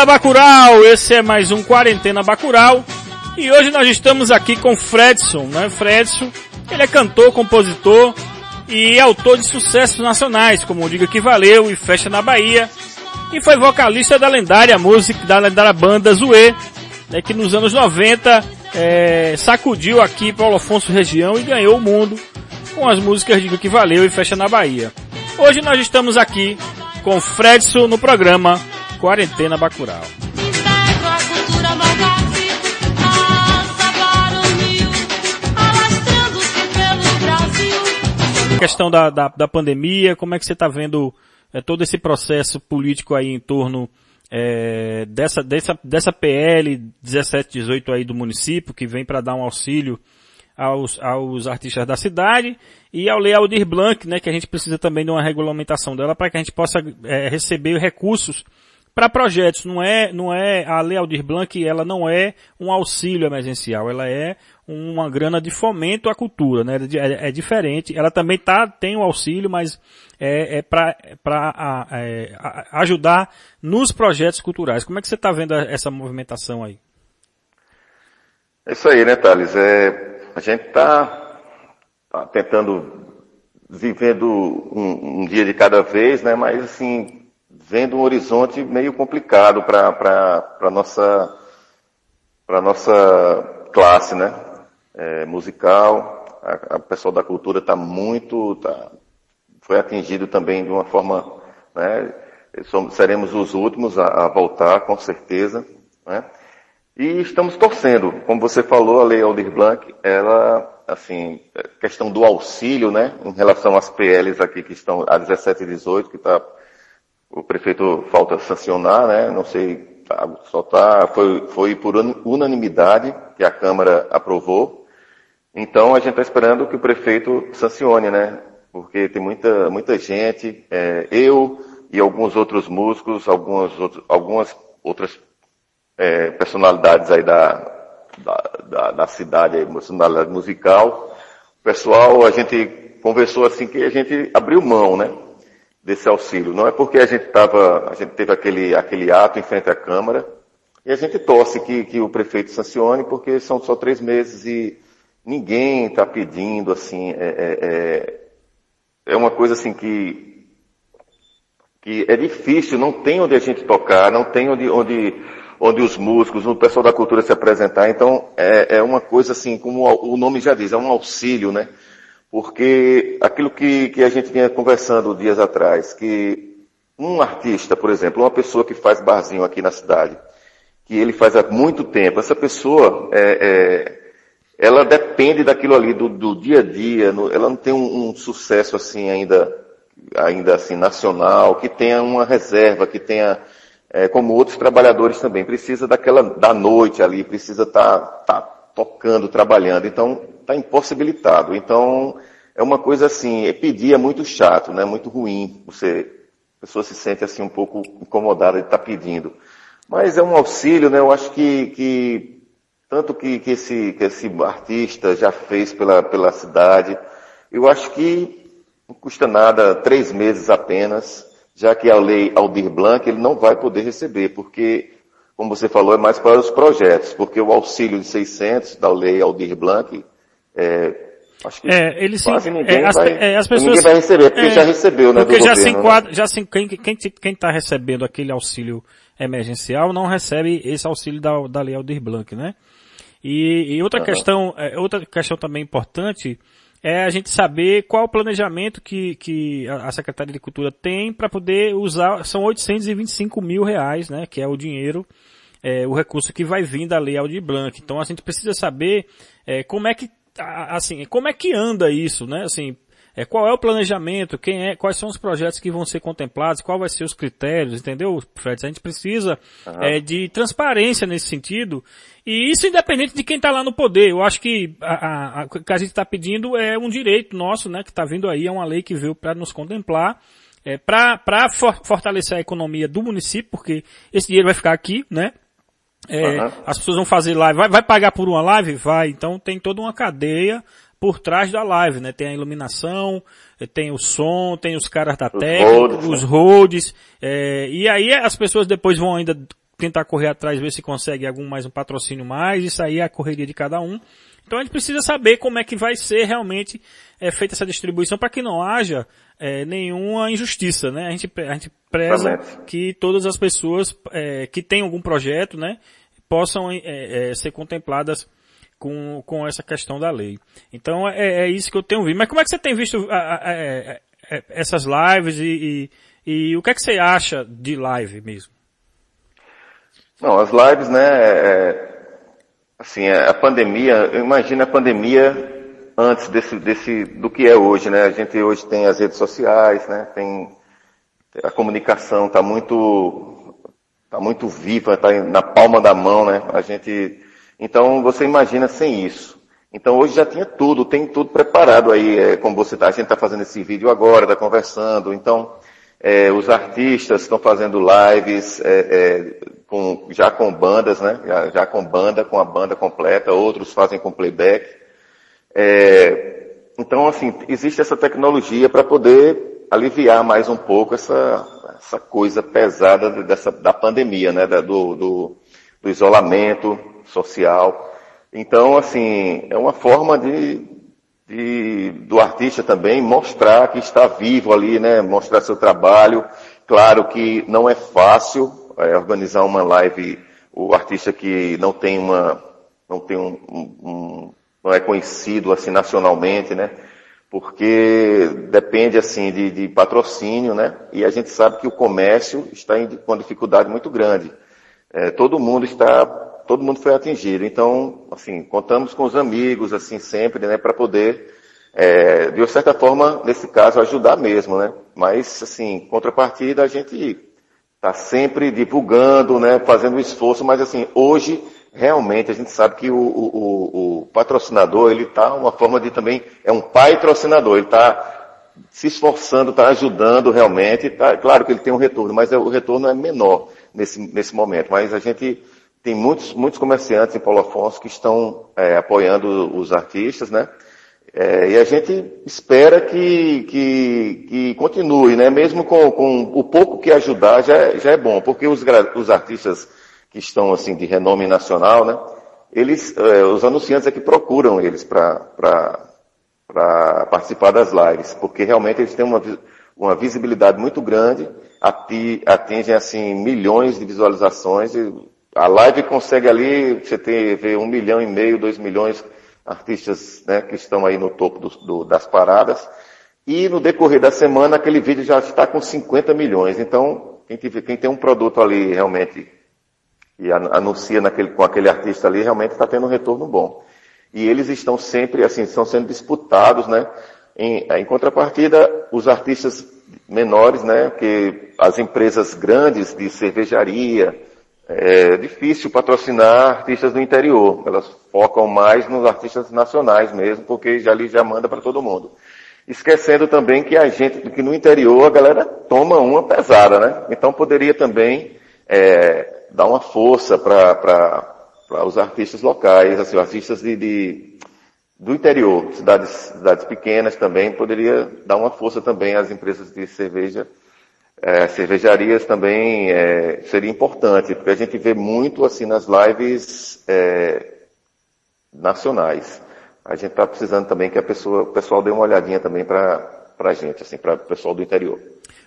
Da Bacural, esse é mais um Quarentena Bacural. E hoje nós estamos aqui com Fredson, né? Fredson, ele é cantor, compositor e autor de sucessos nacionais, como Diga Que Valeu e Festa na Bahia. E foi vocalista da lendária música, da lendária banda Zoe, né, que nos anos 90 é, sacudiu aqui Paulo Afonso região e ganhou o mundo com as músicas Diga Que Valeu e Festa na Bahia. Hoje nós estamos aqui com Fredson no programa Quarentena Bacural. A questão da, da, da, pandemia, como é que você está vendo é, todo esse processo político aí em torno é, dessa, dessa, dessa PL 1718 aí do município, que vem para dar um auxílio aos, aos artistas da cidade e ao Lei Aldir Blanc, né, que a gente precisa também de uma regulamentação dela para que a gente possa é, receber recursos para projetos. Não é, não é, a Lei Aldir Blanc, ela não é um auxílio emergencial, ela é uma grana de fomento à cultura, né? É, é diferente. Ela também tá, tem o um auxílio, mas é, é para é, ajudar nos projetos culturais. Como é que você está vendo essa movimentação aí? É isso aí, né, Thales? É, a gente está tá tentando vivendo um, um, dia de cada vez, né? Mas assim, vendo um horizonte meio complicado para a nossa, nossa classe, né? É, musical, a pessoal da cultura está muito, tá, foi atingido também de uma forma, né? Somos, seremos os últimos a, a voltar, com certeza, né? E estamos torcendo, como você falou, a Lei Aldir Blanc, ela, assim, é questão do auxílio, né, em relação às PLs aqui que estão, a 17 e 18, que está o prefeito falta sancionar, né? Não sei, tá, só tá, foi, foi por unanimidade que a Câmara aprovou. Então a gente está esperando que o prefeito sancione, né? Porque tem muita, muita gente, é, eu e alguns outros músicos, algumas, algumas outras é, personalidades aí da, da, da, da cidade, personalidade musical. O pessoal, a gente conversou assim que a gente abriu mão, né? Desse auxílio. Não é porque a gente tava, a gente teve aquele, aquele ato em frente à Câmara e a gente torce que, que o prefeito sancione porque são só três meses e ninguém está pedindo assim, é, é, é, é uma coisa assim que, que é difícil, não tem onde a gente tocar, não tem onde, onde, onde os músicos, o pessoal da cultura se apresentar, então é, é uma coisa assim, como o nome já diz, é um auxílio, né? Porque aquilo que, que a gente vinha conversando dias atrás, que um artista, por exemplo, uma pessoa que faz barzinho aqui na cidade, que ele faz há muito tempo, essa pessoa, é, é, ela depende daquilo ali, do, do dia a dia, no, ela não tem um, um, sucesso assim ainda, ainda assim nacional, que tenha uma reserva, que tenha, é, como outros trabalhadores também, precisa daquela, da noite ali, precisa estar tá, tá tocando, trabalhando. Então, está impossibilitado. Então, é uma coisa assim, é pedir é muito chato, né? Muito ruim. Você, a pessoa se sente assim um pouco incomodada de estar tá pedindo. Mas é um auxílio, né? Eu acho que, que tanto que, que, esse, que esse artista já fez pela, pela cidade, eu acho que não custa nada, três meses apenas, já que a lei Aldir Blanc ele não vai poder receber, porque, como você falou, é mais para os projetos, porque o auxílio de 600 da lei Aldir Blanc, é, acho que é, ele quase sim, ninguém é, as, vai, é, as pessoas, ninguém vai receber, porque é, já recebeu, né? Porque já governo, se né? enquadra, já se, quem, quem, quem tá recebendo aquele auxílio emergencial não recebe esse auxílio da, da Lei Aldir Blanc, né? E, e outra Uhum. questão, é, outra questão também importante é a gente saber qual o planejamento que, que a Secretaria de Cultura tem para poder usar, são 825 mil reais, né, que é o dinheiro, é, o recurso que vai vir da Lei Aldir Blanc. Então a gente precisa saber é, como é que, assim, como é que anda isso, né, assim, é, qual é o planejamento, quem é, quais são os projetos que vão ser contemplados, qual vai ser os critérios, entendeu, Fred? A gente precisa é, de transparência nesse sentido, e isso independente de quem está lá no poder. Eu acho que a, a- a- o que a gente está pedindo é um direito nosso, né, que está vindo aí, é uma lei que veio para nos contemplar, é, para fortalecer a economia do município, porque esse dinheiro vai ficar aqui, né? É, Aham. As pessoas vão fazer live, vai, vai pagar por uma live? Vai. Então tem toda uma cadeia por trás da live, né? Tem a iluminação, tem o som, tem os caras da os técnica, os né? roads, é, e aí as pessoas depois vão ainda tentar correr atrás, ver se consegue algum mais um patrocínio mais, isso aí é a correria de cada um. Então a gente precisa saber como é que vai ser realmente é, feita essa distribuição para que não haja é, nenhuma injustiça, né? A gente, a gente preza que todas as pessoas é, que têm algum projeto, né, possam é, é, ser contempladas com, com essa questão da lei. Então é, é isso que eu tenho visto. Mas como é que você tem visto a, a, a, essas lives e, e, e, o que é que você acha de live mesmo? Não, as lives, né, é, assim, a pandemia, imagina a pandemia antes desse, desse, do que é hoje, né? A gente hoje tem as redes sociais, né? Tem, a comunicação está muito, tá muito viva, está na palma da mão, né? A gente então você imagina sem isso. Então hoje já tinha tudo, tem tudo preparado aí, é, como você está, a gente está fazendo esse vídeo agora, está conversando, então é, os artistas estão fazendo lives é, é, com, já com bandas, né? Já, já, com banda, com a banda completa, outros fazem com playback. É, então, assim, existe essa tecnologia para poder aliviar mais um pouco essa, essa coisa pesada dessa, da pandemia, né? Da, do, do, do isolamento, social. Então, assim, é uma forma de, de, do artista também mostrar que está vivo ali, né? Mostrar seu trabalho. Claro que não é fácil é, organizar uma live, o artista que não tem uma, não tem um, um, não é conhecido assim nacionalmente, né? Porque depende assim de, de patrocínio, né? E a gente sabe que o comércio está em, com dificuldade muito grande. É, todo mundo está todo mundo foi atingido. Então, assim, contamos com os amigos, assim, sempre, né, para poder, é, de certa forma, nesse caso, ajudar mesmo, né? Mas, assim, contrapartida, a gente está sempre divulgando, né, fazendo esforço, mas, assim, hoje, realmente, a gente sabe que o, o, o patrocinador, ele está uma forma de também, é um patrocinador, ele está se esforçando, está ajudando realmente, tá, claro que ele tem um retorno, mas é, o retorno é menor nesse, nesse momento, mas a gente tem muitos, muitos comerciantes em Paulo Afonso que estão é, apoiando os artistas, né? É, e a gente espera que, que, que continue, né? Mesmo com, com, o pouco que ajudar já, é, já é bom, porque os, os artistas que estão assim de renome nacional, né? Eles, é, os anunciantes é que procuram eles para participar das lives, porque realmente eles têm uma, uma visibilidade muito grande, atingem assim milhões de visualizações e a live consegue ali, você tem, ver um milhão e meio, dois milhões artistas né, que estão aí no topo do, do, das paradas. E no decorrer da semana, aquele vídeo já está com 50 milhões. Então, quem, tiver, quem tem um produto ali realmente e anuncia naquele, com aquele artista ali, realmente está tendo um retorno bom. E eles estão sempre, assim, estão sendo disputados, né? Em, em contrapartida, os artistas menores, né? Que as empresas grandes de cervejaria, é difícil patrocinar artistas do interior. Elas focam mais nos artistas nacionais mesmo, porque já ali já manda para todo mundo. Esquecendo também que a gente, que no interior a galera toma uma pesada, né? Então poderia também é, dar uma força para os artistas locais, assim, artistas de, de, do interior, cidades, cidades pequenas também, poderia dar uma força também às empresas de cerveja é, cervejarias também é, seria importante, porque a gente vê muito assim nas lives é, nacionais. A gente está precisando também que a pessoa, o pessoal dê uma olhadinha também para a gente, assim, para o pessoal do interior.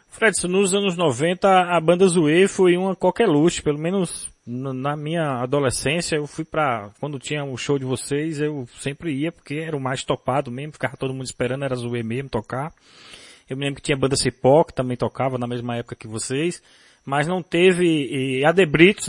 Fredson, nos anos 90 a banda Zoe foi uma luxo, pelo menos na minha adolescência eu fui para quando tinha o show de vocês eu sempre ia porque era o mais topado mesmo, ficava todo mundo esperando, era Zoe mesmo tocar. Eu me lembro que tinha banda Cipó, que também tocava na mesma época que vocês. Mas não teve, e a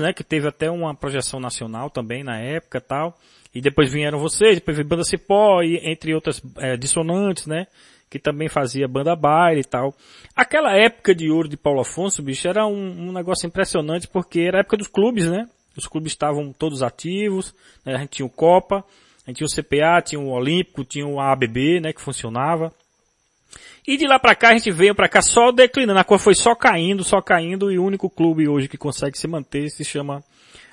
né, que teve até uma projeção nacional também na época tal. E depois vieram vocês, depois veio banda Cipó, e entre outras é, dissonantes, né, que também fazia banda baile e tal. Aquela época de ouro de Paulo Afonso, bicho, era um, um negócio impressionante porque era a época dos clubes, né? Os clubes estavam todos ativos, né? a gente tinha o Copa, a gente tinha o CPA, tinha o Olímpico, tinha o ABB, né, que funcionava. E de lá para cá a gente veio para cá só declinando, a cor foi só caindo, só caindo e o único clube hoje que consegue se manter se chama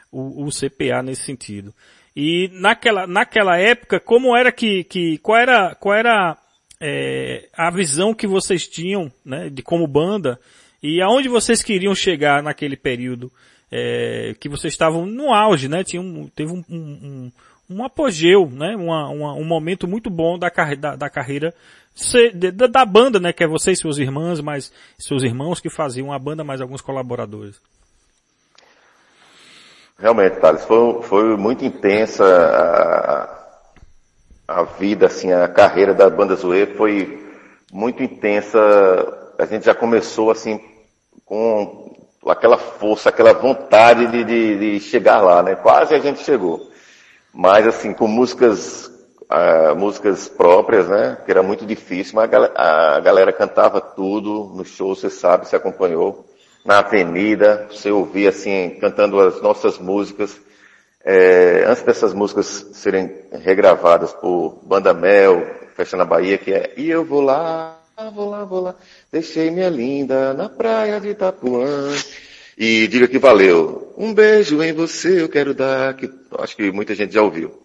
o, o CPA nesse sentido. E naquela, naquela época, como era que, que qual era, qual era é, a visão que vocês tinham, né, de como banda e aonde vocês queriam chegar naquele período é, que vocês estavam no auge, né? Tinha um, teve um, um, um apogeu, né? Uma, uma, um momento muito bom da, da, da carreira da, da, banda, né? Que é você e seus irmãos, mas seus irmãos que faziam a banda, mais alguns colaboradores. Realmente, Thales, foi, foi muito intensa a, a vida, assim, a carreira da banda Zoe foi muito intensa. A gente já começou, assim, com aquela força, aquela vontade de, de, de chegar lá, né? Quase a gente chegou. Mas, assim, com músicas Uh, músicas próprias, né? Que era muito difícil, mas a galera, a galera, cantava tudo no show, você sabe, se acompanhou na avenida, você ouvia assim, cantando as nossas músicas. É, antes dessas músicas serem regravadas por Banda Mel, Festa na Bahia, que é E eu vou lá, vou lá, vou lá, deixei minha linda na praia de Itapuã. E diga que valeu. Um beijo em você eu quero dar, que acho que muita gente já ouviu.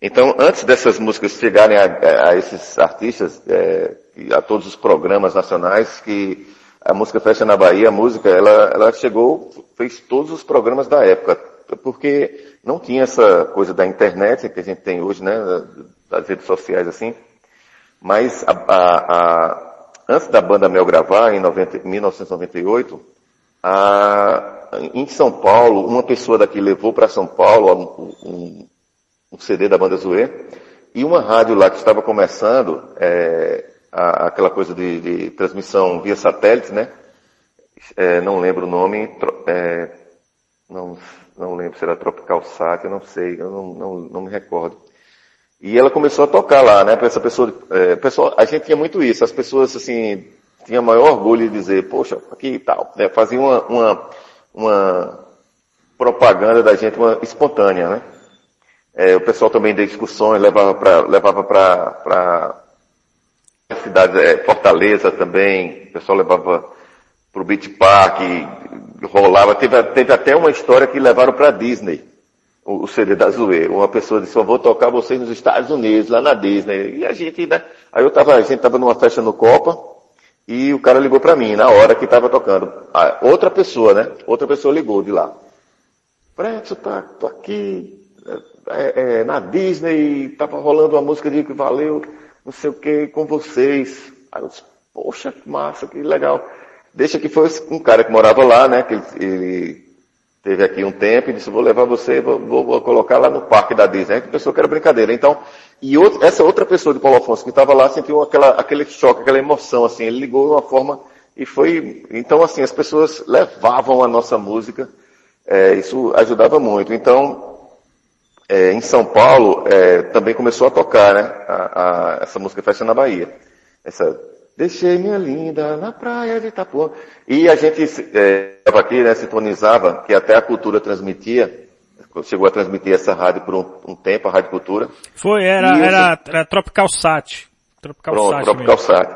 Então, antes dessas músicas chegarem a, a esses artistas, é, a todos os programas nacionais que a música Festa na Bahia, a música, ela, ela chegou, fez todos os programas da época, porque não tinha essa coisa da internet que a gente tem hoje, né, das redes sociais assim, mas a, a, a, antes da banda Mel gravar, em 90, 1998, em São Paulo, uma pessoa daqui levou para São Paulo um, um, CD da banda Zoe, e uma rádio lá que estava começando, é, a, aquela coisa de, de, transmissão via satélite, né? É, não lembro o nome, é, não, não lembro se era Tropical Sat, eu não sei, eu não, não, não me recordo. E ela começou a tocar lá, né? Para essa pessoa, é, pessoa, a gente tinha muito isso, as pessoas assim, tinham maior orgulho de dizer, poxa, aqui e tal, né? Fazia uma, uma, uma propaganda da gente, uma espontânea, né? É, o pessoal também deu discussões, levava para levava para cidade, é, Fortaleza também, o pessoal levava pro Beach Park, rolava, teve, teve até uma história que levaram para Disney, o, o, CD da Zoe. Uma pessoa disse, eu vou tocar vocês nos Estados Unidos, lá na Disney. E a gente, né? Aí eu tava, a gente tava numa festa no Copa, e o cara ligou para mim, na hora que tava tocando. Outra pessoa, né? Outra pessoa ligou de lá. Preto, tá, tô aqui, é, é, na Disney, tava rolando uma música de que valeu não sei o que, com vocês. Aí eu disse, poxa, que massa, que legal. Deixa que foi um cara que morava lá, né, que ele, ele teve aqui um tempo e disse, vou levar você, vou, vou, colocar lá no parque da Disney. Que pensou que era brincadeira. Então, e outro, essa outra pessoa de Paulo Afonso que estava lá sentiu aquela, aquele choque, aquela emoção, assim, ele ligou de uma forma e foi, então assim, as pessoas levavam a nossa música, é, isso ajudava muito. Então, é, em São Paulo, é, também começou a tocar, né? A, a, essa música Festa na Bahia. Essa, deixei minha linda na praia de Itapuã. E a gente estava é, aqui, né, sintonizava, que até a cultura transmitia, chegou a transmitir essa rádio por um, um tempo, a Rádio Cultura. Foi, era, era, era Tropical Sat. Tropical Pronto, Sat. Tropical Sat.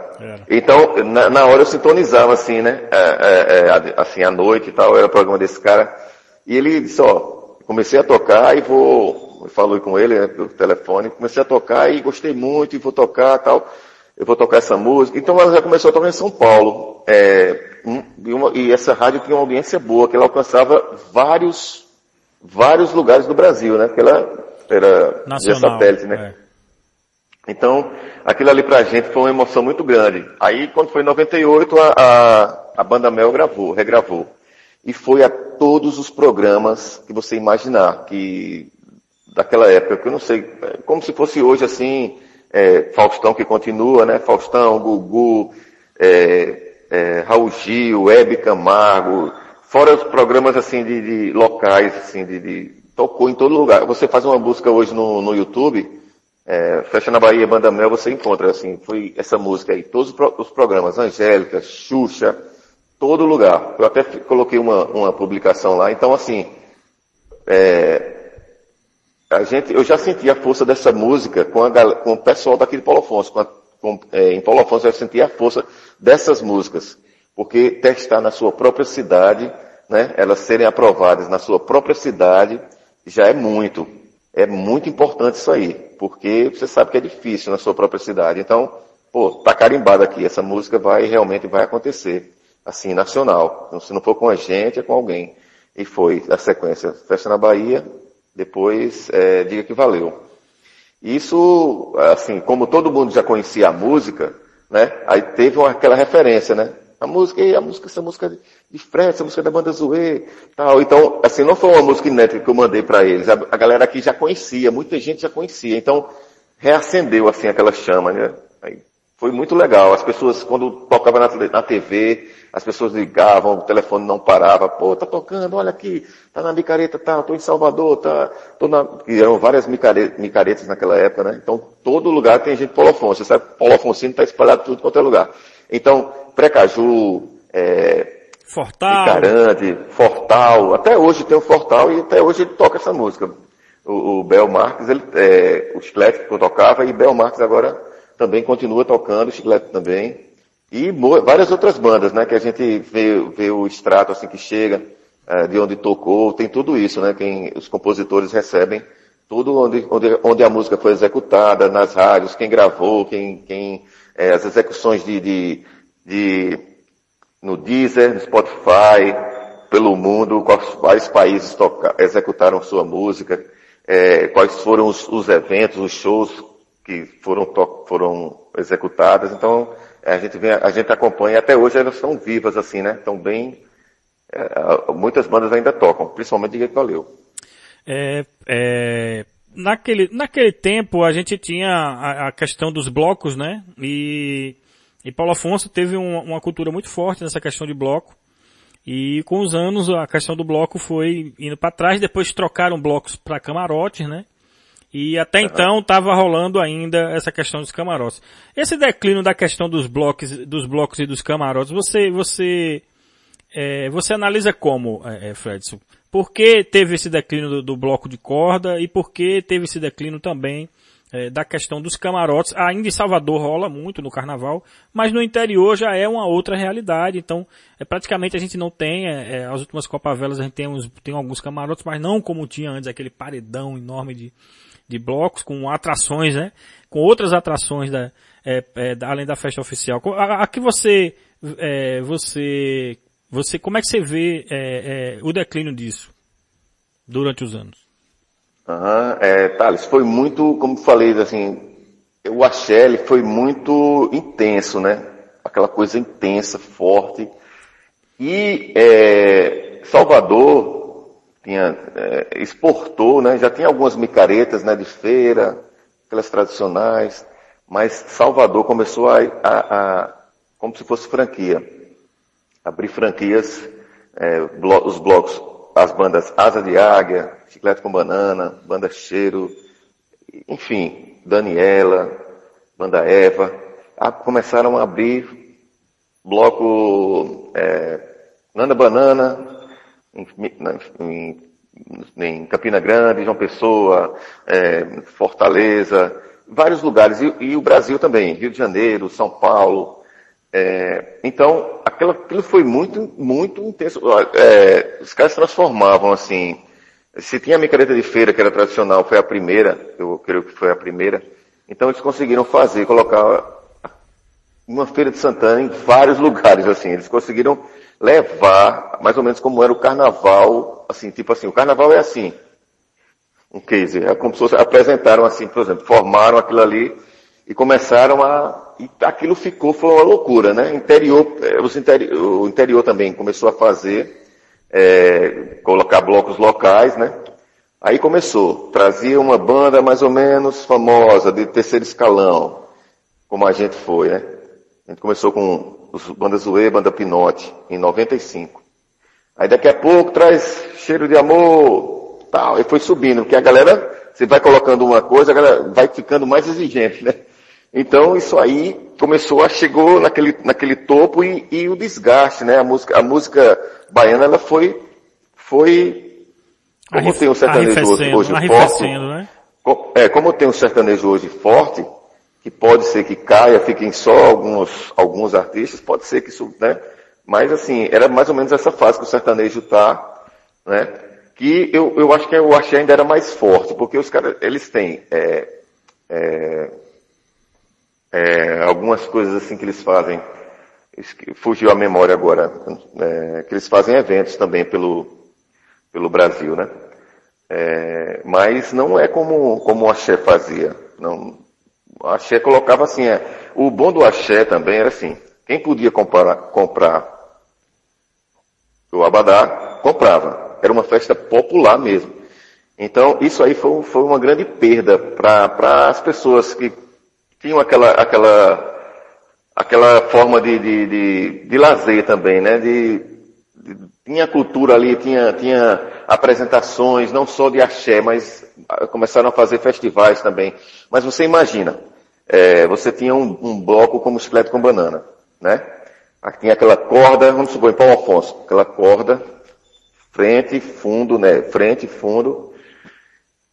Então, na, na, hora eu sintonizava assim, né? É, é, é, assim, à noite e tal, era o programa desse cara. E ele disse, ó, comecei a tocar e vou, falei com ele né, pelo telefone, comecei a tocar e gostei muito e vou tocar tal, eu vou tocar essa música. Então ela já começou a tocar em São Paulo. É, e, uma, e, essa rádio tinha uma audiência boa, que ela alcançava vários, vários lugares do Brasil, né? Porque ela era Nacional, satélite, né? É. Então, aquilo ali pra gente foi uma emoção muito grande. Aí, quando foi em 98, a, a, a banda Mel gravou, regravou e foi a todos os programas que você imaginar, que daquela época, que eu não sei, é como se fosse hoje assim, é, Faustão que continua, né? Faustão, Gugu, é, é, Raul Gil, Hebe Camargo, fora os programas assim de, de locais, assim, de, de, tocou em todo lugar. Você faz uma busca hoje no, no YouTube, é, Fecha na Bahia, Banda Mel, você encontra, assim, foi essa música aí, todos os programas, Angélica, Xuxa, todo lugar. Eu até coloquei uma, uma publicação lá. Então, assim, é, a gente, eu já senti a força dessa música com, a, com o pessoal daqui de Paulo Afonso. Com a, com, é, em Paulo Afonso eu senti a força dessas músicas. Porque testar na sua própria cidade, né, elas serem aprovadas na sua própria cidade, já é muito. é muito importante isso aí, porque você sabe que é difícil na sua própria cidade. Então, pô, tá carimbado aqui, essa música vai realmente vai acontecer, assim, nacional. Então, se não for com a gente, é com alguém. E foi a sequência, Festa na Bahia, depois é, Diga que Valeu. Isso, assim, como todo mundo já conhecia a música, né, aí teve uma, aquela referência, né? A música, a música, essa música de Fred, essa música da banda Zoe, tal. Então, assim, não foi uma música inédita que eu mandei para eles. A, a, galera aqui já conhecia, muita gente já conhecia. Então, reacendeu, assim, aquela chama, né? Aí, foi muito legal. As pessoas, quando tocava na, na TV, as pessoas ligavam, o telefone não parava. Pô, tá tocando, olha aqui, tá na micareta, tá, tô em Salvador, tá, tô na... E eram várias micaretas, micaretas naquela época, né? Então, todo lugar tem gente Paulo Afonso. Você sabe, Paulo Afonso tá espalhado tudo quanto é lugar. Então, Precaju, é, Fortal. Icarante, Fortal, até hoje tem o Fortal e até hoje ele toca essa música. O, o Bel Marques, ele, é, o Chiclete que eu tocava e Bel Marques agora também continua tocando, o Chiclete também. E várias outras bandas, né, que a gente vê, vê o extrato assim que chega, é, de onde tocou, tem tudo isso, né, quem os compositores recebem tudo onde, onde, onde a música foi executada, nas rádios, quem gravou, quem, quem é, as execuções de, de, de, no Deezer, no Spotify, pelo mundo, quais países toca, executaram sua música, é, quais foram os, os, eventos, os shows que foram, foram executados. Então, a gente, vem, a gente acompanha, até hoje elas estão vivas assim, né? Estão bem, é, muitas bandas ainda tocam, principalmente de Valeu. É, é, naquele, naquele tempo a gente tinha a, a, questão dos blocos, né? E, e Paulo Afonso teve um, uma cultura muito forte nessa questão de bloco. E com os anos a questão do bloco foi indo para trás, depois trocaram blocos para camarotes, né? E até uhum. então estava rolando ainda essa questão dos camarotes. Esse declínio da questão dos blocos, dos blocos e dos camarotes, você, você, é, você analisa como, é, é Fredson? Por que teve esse declínio do, do, bloco de corda e por que teve esse declínio também é, da questão dos camarotes? Ainda em Salvador rola muito no carnaval, mas no interior já é uma outra realidade. Então, é, praticamente a gente não tem, é, é as últimas Copa Velas a gente tem, uns, tem alguns camarotes, mas não como tinha antes, aquele paredão enorme de, de blocos com atrações, né? Com outras atrações da, é, é, além da festa oficial. Aqui você, é, você você, como é que você vê é, é, o declínio disso durante os anos? Uhum, é, Thales, foi muito, como falei, assim, o axé foi muito intenso, né? Aquela coisa intensa, forte. E é, Salvador tinha, é, exportou, né? Já tinha algumas micaretas, né? De feira, aquelas tradicionais. Mas Salvador começou a, a, a como se fosse franquia abrir franquias, é, blo os blocos, as bandas Asa de Águia, Chiclete com Banana, Banda Cheiro, enfim, Daniela, Banda Eva, a, começaram a abrir bloco é, Nanda Banana, em, em, em, Campina Grande, João Pessoa, é, Fortaleza, vários lugares, e, e, o Brasil também, Rio de Janeiro, São Paulo, é, então, aquilo, aquilo, foi muito, muito intenso. É, os caras transformavam assim. Se tinha a micareta de feira, que era tradicional, foi a primeira, eu creio que foi a primeira. Então eles conseguiram fazer, colocar uma feira de Santana em vários lugares, assim. Eles conseguiram levar, mais ou menos como era o carnaval, assim, tipo assim, o carnaval é assim. Um case, é como se apresentaram assim, por exemplo, formaram aquilo ali e começaram a e aquilo ficou, foi uma loucura, né? Interior, é, os interi o interior também começou a fazer, é, colocar blocos locais, né? Aí começou, trazia uma banda mais ou menos famosa, de terceiro escalão, como a gente foi, né? A gente começou com Banda Zoe, Banda Pinote, em 95. Aí daqui a pouco traz cheiro de amor, tal, e foi subindo, porque a galera, você vai colocando uma coisa, a galera vai ficando mais exigente, né? Então isso aí começou a chegou naquele, naquele topo e, e o desgaste, né? A música, a música baiana ela foi, foi, como Arref, tem um sertanejo hoje, hoje forte, né? é, como tem um sertanejo hoje forte, que pode ser que caia, fiquem só alguns, alguns artistas, pode ser que isso, né? Mas assim, era mais ou menos essa fase que o sertanejo tá, né? Que eu, eu acho que o axé ainda era mais forte, porque os caras, eles têm, é, é, é, algumas coisas assim que eles fazem, fugiu a memória agora, é, que eles fazem eventos também pelo, pelo Brasil, né? É, mas não é como, como o Axé fazia. Não, o Axé colocava assim, é, o bom do Axé também era assim, quem podia comprar, comprar o Abadá, comprava. Era uma festa popular mesmo. Então, isso aí foi, foi uma grande perda para as pessoas que tinham aquela, aquela, aquela forma de, de, de, de lazer também, né? De, tinha cultura ali, tinha, tinha apresentações, não só de axé, mas começaram a fazer festivais também. Mas você imagina, é, você tinha um, um bloco como chiclete com banana, né? Aqui tinha aquela corda, vamos supor, em Paulo Afonso, aquela corda, frente, fundo, né? Frente, fundo,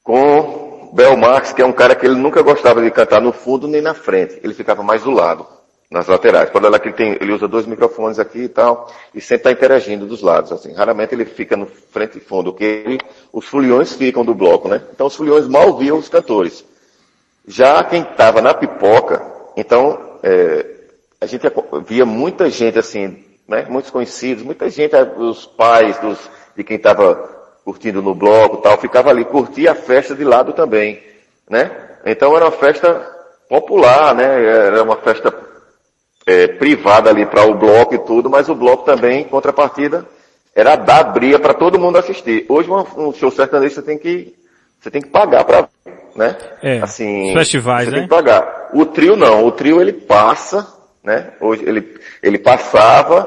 com Bel Marx, que é um cara que ele nunca gostava de cantar no fundo nem na frente. Ele ficava mais do lado, nas laterais. Quando ela que ele tem, ele usa dois microfones aqui e tal, e sempre está interagindo dos lados, assim. Raramente ele fica no frente e fundo, porque os foliões ficam do bloco, né? Então os foliões mal viam os cantores. Já quem estava na pipoca, então, é, a gente via muita gente assim, né? Muitos conhecidos, muita gente, os pais dos, de quem estava curtindo no bloco tal, ficava ali, curtia a festa de lado também, né? Então era uma festa popular, né? Era uma festa é, privada ali para o bloco e tudo, mas o bloco também, em contrapartida, era dar bria para todo mundo assistir. Hoje um show sertanejo você tem que, você tem que pagar para né? É, assim, festivais, você né? tem que pagar. O trio não, o trio ele passa, né? Hoje ele, ele passava,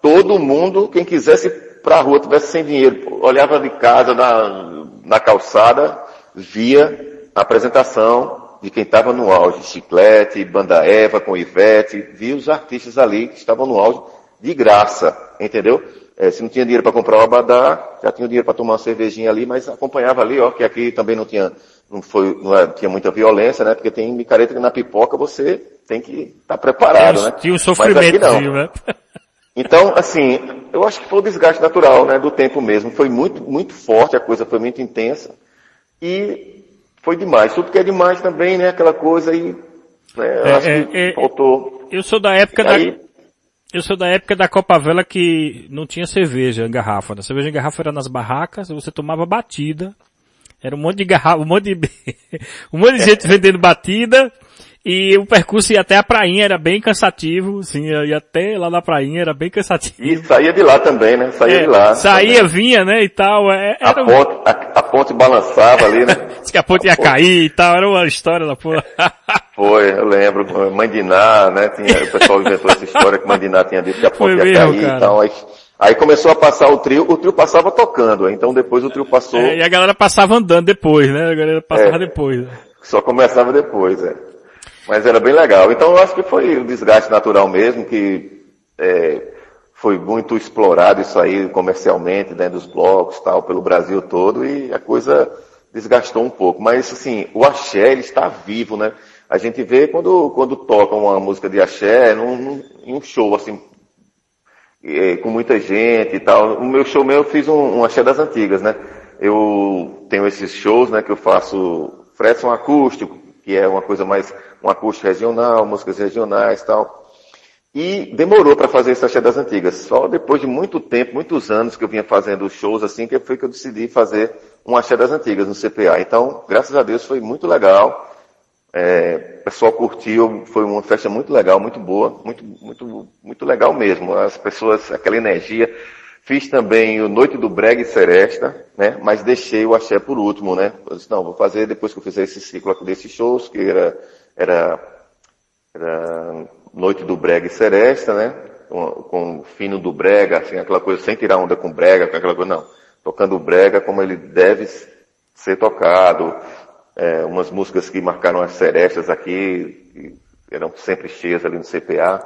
todo mundo, quem quisesse para a rua, tivesse sem dinheiro, olhava de casa na, na calçada, via a apresentação de quem estava no auge, Chiclete, Banda Eva com Ivete, via os artistas ali que estavam no auge de graça, entendeu? É, se não tinha dinheiro para comprar o abadá, já tinha dinheiro para tomar uma cervejinha ali, mas acompanhava ali, ó, que aqui também não tinha, não foi, não é, tinha muita violência, né? Porque tem micareta que na pipoca você tem que estar tá preparado, né? Tinha um sofrimento, né? Então, assim, eu acho que foi o desgaste natural, né, do tempo mesmo. Foi muito, muito forte, a coisa foi muito intensa. E foi demais. Tudo que é demais também, né, aquela coisa aí, né, é, acho é, que é, faltou. Eu sou da época da, eu sou da época da Copa Vela que não tinha cerveja em garrafa. A né? cerveja em garrafa era nas barracas, você tomava batida. Era um monte de garrafa, um monte de, um monte de gente vendendo batida. E o percurso ia até a prainha, era bem cansativo, assim, ia até lá na prainha, era bem cansativo. E saía de lá também, né? Saía é, de lá. Saía, também. vinha, né, e tal. É, a, ponte, a, a, ponte balançava ali, né? Diz que a ponte ia cair e tal, era uma história da porra. Foi, eu lembro, Mãe Diná, né, tinha, o pessoal inventou essa história que Mãe Diná tinha dito que a ponte Foi ia mesmo, cair cara. e tal. Aí, aí começou a passar o trio, o trio passava tocando, então depois o trio passou... É, e a galera passava andando depois, né? A galera passava é, depois. Só começava depois, é. Mas era bem legal. Então eu acho que foi um desgaste natural mesmo, que é, foi muito explorado isso aí comercialmente, dentro dos blocos tal, pelo Brasil todo, e a coisa desgastou um pouco. Mas assim, o axé, ele está vivo, né? A gente vê quando, quando toca uma música de axé num, num, em um show, assim, é, com muita gente e tal. O meu show meu eu fiz um, um axé das antigas, né? Eu tenho esses shows, né, que eu faço Fredson acústico, que é uma coisa mais, um acústico regional, músicas regionais tal. E demorou para fazer esse Axé das Antigas. Só depois de muito tempo, muitos anos que eu vinha fazendo shows assim, que foi que eu decidi fazer um Axé das Antigas no CPA. Então, graças a Deus foi muito legal. É, o pessoal curtiu, foi uma festa muito legal, muito boa, muito, muito, muito legal mesmo. As pessoas, aquela energia. Fiz também o Noite do Brega e Seresta, né? Mas deixei o axé por último, né? Eu disse, não, vou fazer depois que eu fizer esse ciclo aqui desses shows, que era, era, era Noite do Brega e Seresta, né? Com, com o fino do Brega, assim, aquela coisa, sem tirar onda com Brega, com aquela coisa, não. Tocando o Brega como ele deve ser tocado. É, umas músicas que marcaram as serestas aqui, que eram sempre cheias ali no CPA.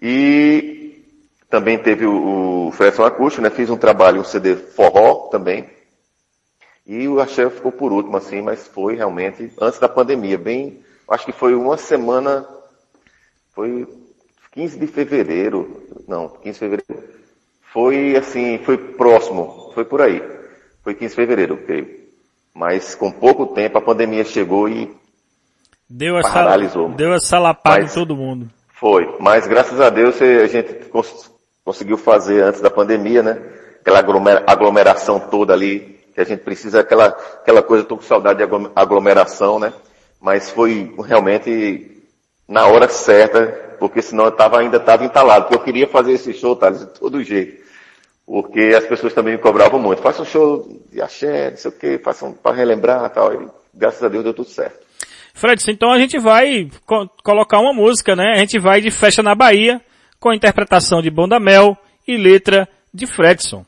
E também teve o, o Fredson Acústico, né? Fiz um trabalho, um CD forró também. E o Axé ficou por último, assim, mas foi realmente antes da pandemia, bem, acho que foi uma semana, foi 15 de fevereiro, não, 15 de fevereiro. Foi assim, foi próximo, foi por aí. foi 15 de fevereiro, creio. Mas com pouco tempo a pandemia chegou e deu essa, paralisou. Deu essa lapada em todo mundo. Foi, mas graças a Deus a gente conseguiu fazer antes da pandemia, né? Aquela aglomeração toda ali, que a gente precisa, aquela, aquela coisa, tô com saudade de aglomeração, né? Mas foi realmente na hora certa, porque senão eu tava, ainda estava entalado, porque eu queria fazer esse show, tá, de todo jeito. Porque as pessoas também me cobravam muito. Faça um show de axé, não sei o quê, faça um, para relembrar e tal. E graças a Deus deu tudo certo. Fred, então a gente vai co colocar uma música, né? A gente vai de Festa na Bahia, com a interpretação de Bondamel e letra de Fredson.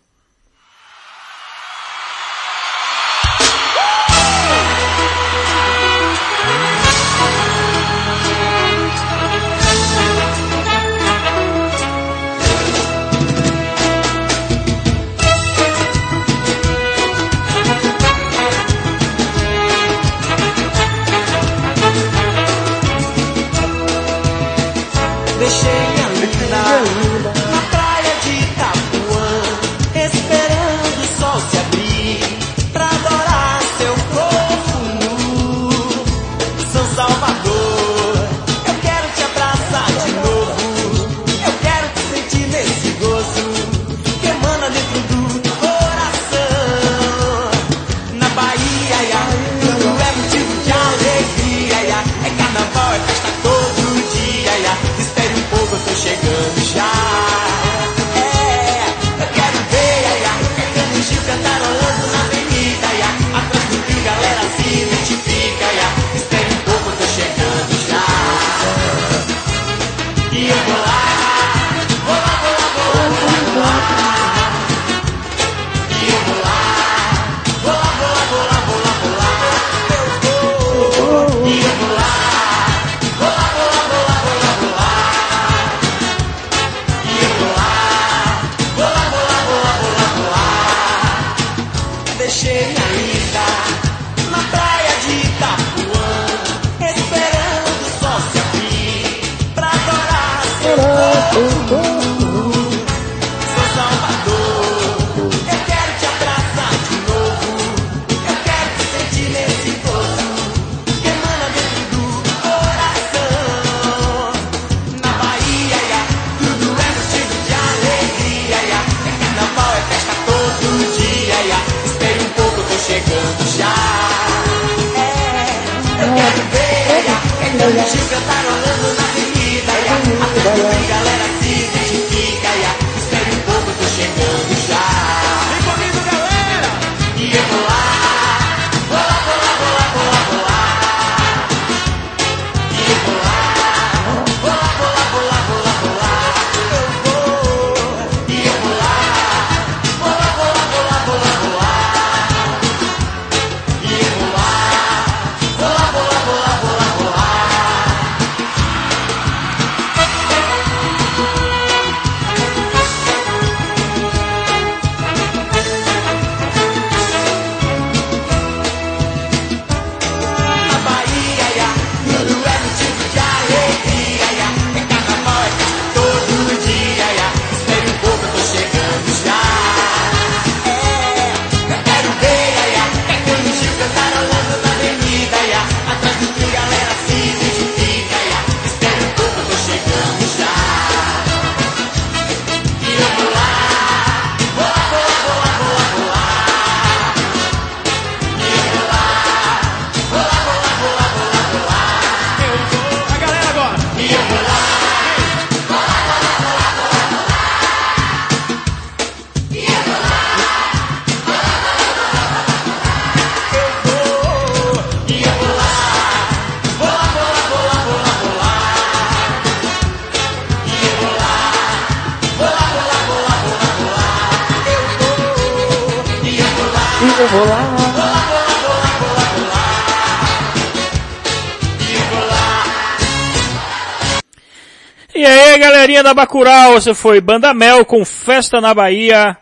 Galerinha da Bacurau, você foi Banda Mel com Festa na Bahia,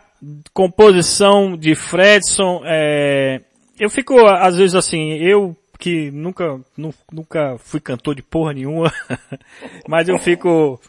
composição de Fredson. É... Eu fico, às vezes assim, eu que nunca, nunca fui cantor de porra nenhuma, mas eu fico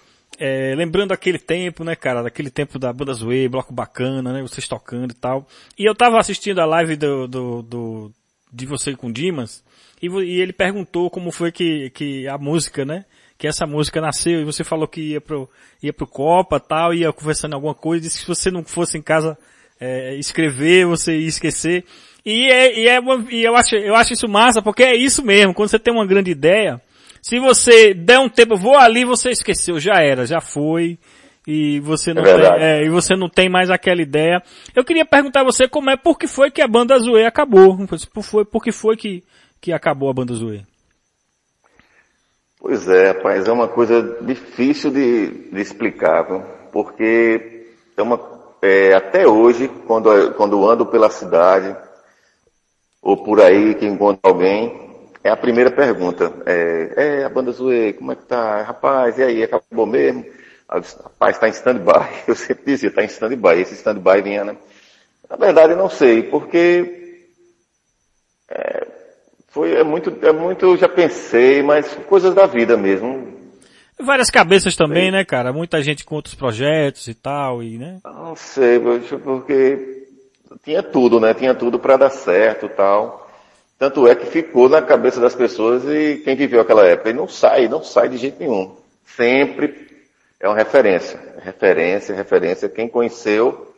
é, lembrando aquele tempo, né, cara, daquele tempo da banda Zoe, bloco bacana, né, vocês tocando e tal. E eu tava assistindo a live do, do, do de você com Dimas, e, e, ele perguntou como foi que, que a música, né, que essa música nasceu, e você falou que ia pro, ia pro Copa tal, ia conversando alguma coisa, disse que se você não fosse em casa é, escrever, você ia esquecer. E, é, e, é uma, e eu acho, eu acho isso massa, porque é isso mesmo, quando você tem uma grande ideia, se você der um tempo, vou ali, você esqueceu, já era, já foi. E você não, é tem, é, e você não tem mais aquela ideia. Eu queria perguntar a você como é, por que foi que a banda Zoe acabou? Por, foi, por que foi que, que acabou a banda Zoe? Pois é, rapaz, é uma coisa difícil de, de explicar, viu? porque é uma, é, até hoje, quando, quando ando pela cidade, ou por aí que encontro alguém, é a primeira pergunta. É, é a banda Zoe, como é que tá? Rapaz, e aí, acabou mesmo? Rapaz, está em stand-by. Eu sempre dizia, está em stand-by. Esse stand-by vinha, né? Na verdade, não sei, porque é, foi, é muito, é muito, já pensei, mas coisas da vida mesmo. Várias cabeças também, sei. né, cara? Muita gente com outros projetos e tal, e, né? Não sei, porque tinha tudo, né? Tinha tudo para dar certo e tal. Tanto é que ficou na cabeça das pessoas e quem viveu aquela época. E não sai, não sai de jeito nenhum. Sempre é uma referência. Referência, referência. Quem conheceu,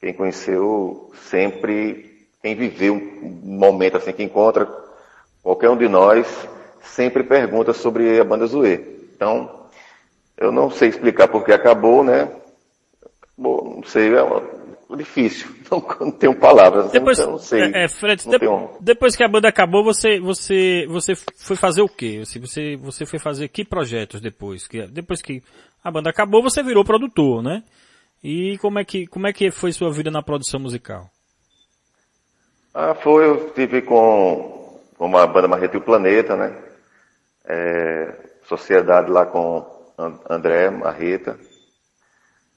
quem conheceu sempre, quem viveu um momento assim que encontra qualquer um de nós, sempre pergunta sobre a banda Zoe. Então, eu não sei explicar porque acabou, né? Bom, não sei, é difícil. Não, não tenho palavras. Depois, não, não sei. É, é Fred, de, tenho... depois que a banda acabou, você, você, você foi fazer o quê? Assim, você, você foi fazer que projetos depois? Que, depois que a banda acabou, você virou produtor, né? E como é que, como é que foi sua vida na produção musical? Ah, foi, eu tive com, com uma banda Marreta e o Planeta, né? É, sociedade lá com André Marreta.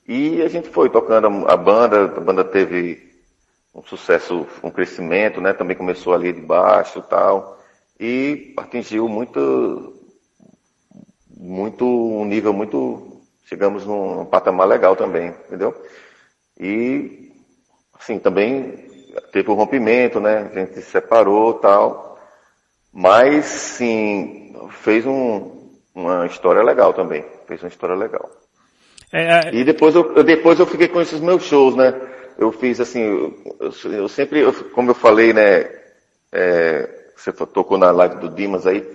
E a gente foi tocando a banda, a banda teve um sucesso, um crescimento, né? Também começou ali de baixo tal. E atingiu muito, muito, um nível muito, chegamos num patamar legal também, entendeu? E, assim, também teve o um rompimento, né? A gente se separou tal. Mas, sim, fez um, uma história legal também. Fez uma história legal. É, é... E depois eu, depois eu fiquei com esses meus shows, né? Eu fiz assim, eu, eu sempre, eu, como eu falei, né? É, você tocou na live do Dimas aí,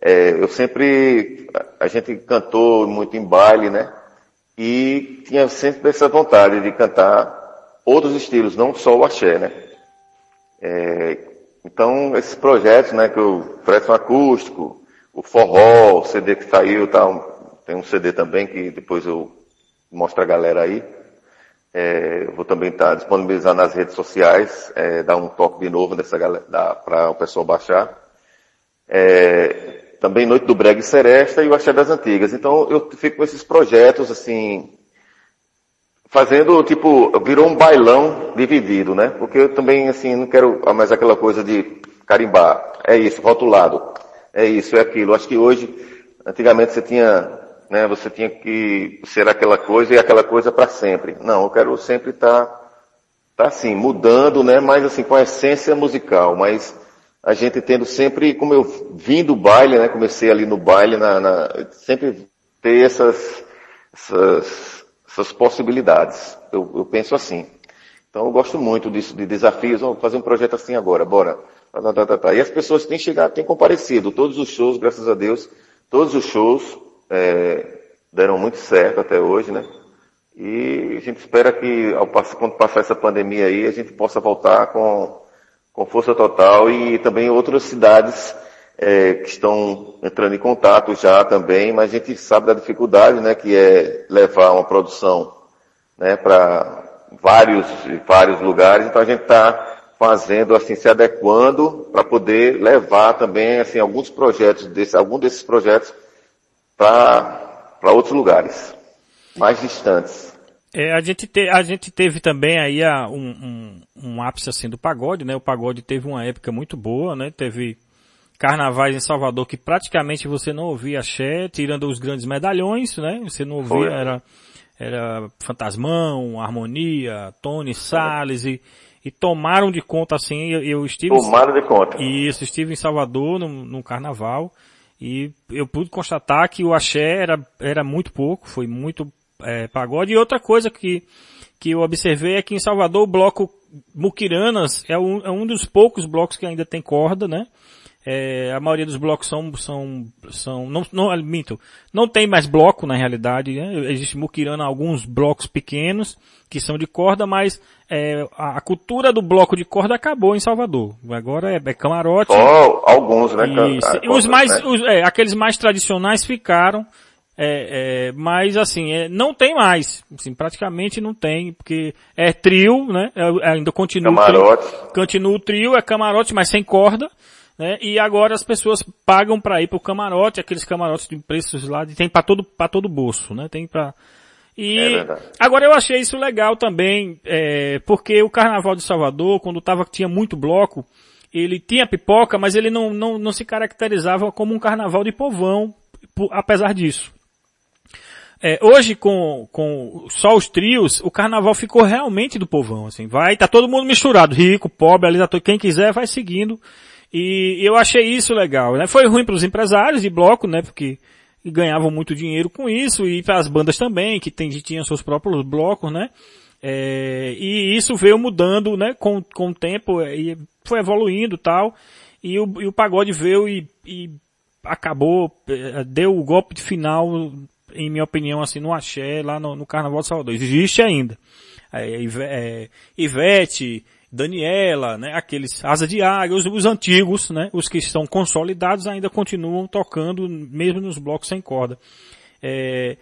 é, eu sempre, a gente cantou muito em baile, né? E tinha sempre essa vontade de cantar outros estilos, não só o axé, né? É, então, esses projetos, né, que o Fredson Acústico, o Forró, o CD que saiu, tá, tem um CD também que depois eu mostra a galera aí. É, vou também estar tá disponibilizando nas redes sociais, é, dar um toque de novo nessa galera, para o pessoal baixar. É, também Noite do Brega Seresta e o Axé das Antigas. Então eu fico com esses projetos assim, fazendo tipo, virou um bailão dividido, né? Porque eu também assim não quero mais aquela coisa de carimbar. É isso, rotulado. É isso, é aquilo. Acho que hoje, antigamente você tinha né? Você tinha que ser aquela coisa e aquela coisa para sempre. Não, eu quero sempre estar, tá, tá assim, mudando, né? Mas assim, com a essência musical, mas a gente tendo sempre, como eu vim do baile, né? Comecei ali no baile, na, na sempre ter essas, essas, essas possibilidades. Eu, eu, penso assim. Então eu gosto muito disso, de desafios. Vamos fazer um projeto assim agora, bora. Tá, tá, tá. E as pessoas têm chegado, têm comparecido. Todos os shows, graças a Deus, todos os shows, é, deram muito certo até hoje, né? E a gente espera que ao, quando passar essa pandemia aí, a gente possa voltar com, com força total e também outras cidades é, que estão entrando em contato já também, mas a gente sabe da dificuldade, né, que é levar uma produção, né, para vários, vários lugares, então a gente está fazendo, assim, se adequando para poder levar também, assim, alguns projetos desse, algum desses projetos para outros lugares, mais distantes. É, a, gente te, a gente teve também aí a, um, um, um, ápice assim do pagode, né? O pagode teve uma época muito boa, né? Teve, carnavais em Salvador que praticamente você não ouvia axé, tirando os grandes medalhões, né? Você não ouvia, era, era Fantasmão, Harmonia, Tony Salles e, e tomaram de conta assim, eu, eu estive... Tomaram de conta. Isso, estive em Salvador no, no carnaval e eu pude constatar que o axé era, era muito pouco, foi muito é, pagode. E outra coisa que, que eu observei é que em Salvador o bloco Muquiranas é um, é um dos poucos blocos que ainda tem corda, né? É, a maioria dos blocos são, são, são, não, não, minto, não tem mais bloco na realidade, né? Existe muquirana alguns blocos pequenos que são de corda, mas é, a, a, cultura do bloco de corda acabou em Salvador. Agora é, é camarote. Só alguns, né? E, os mais, né? os, é, aqueles mais tradicionais ficaram, é, é, mas assim, é, não tem mais. Assim, praticamente não tem, porque é trio, né? É, ainda continua camarote. trio. Continua o trio, é camarote, mas sem corda né? E agora as pessoas pagam para ir pro camarote, aqueles camarotes de preços lá, tem para todo para todo bolso, né? Tem para e é agora eu achei isso legal também, é, porque o Carnaval de Salvador, quando tava tinha muito bloco, ele tinha pipoca, mas ele não, não, não se caracterizava como um carnaval de povão, apesar disso. É, hoje com, com só os trios, o carnaval ficou realmente do povão, assim, vai, tá todo mundo misturado, rico, pobre, ali, tá quem quiser vai seguindo. E eu achei isso legal, né? Foi ruim para os empresários de bloco, né? Porque ganhavam muito dinheiro com isso e para as bandas também, que tem, tinham seus próprios blocos, né? É, e isso veio mudando, né? Com, com o tempo e foi evoluindo tal. E o, e o pagode veio e, e acabou, é, deu o golpe final, em minha opinião, assim, no axé, lá no, no Carnaval de Salvador. Existe ainda. É, é, Ivete, Daniela, né, aqueles Asa de Águia, os, os, antigos, né, os que estão consolidados ainda continuam tocando mesmo nos blocos sem corda. É,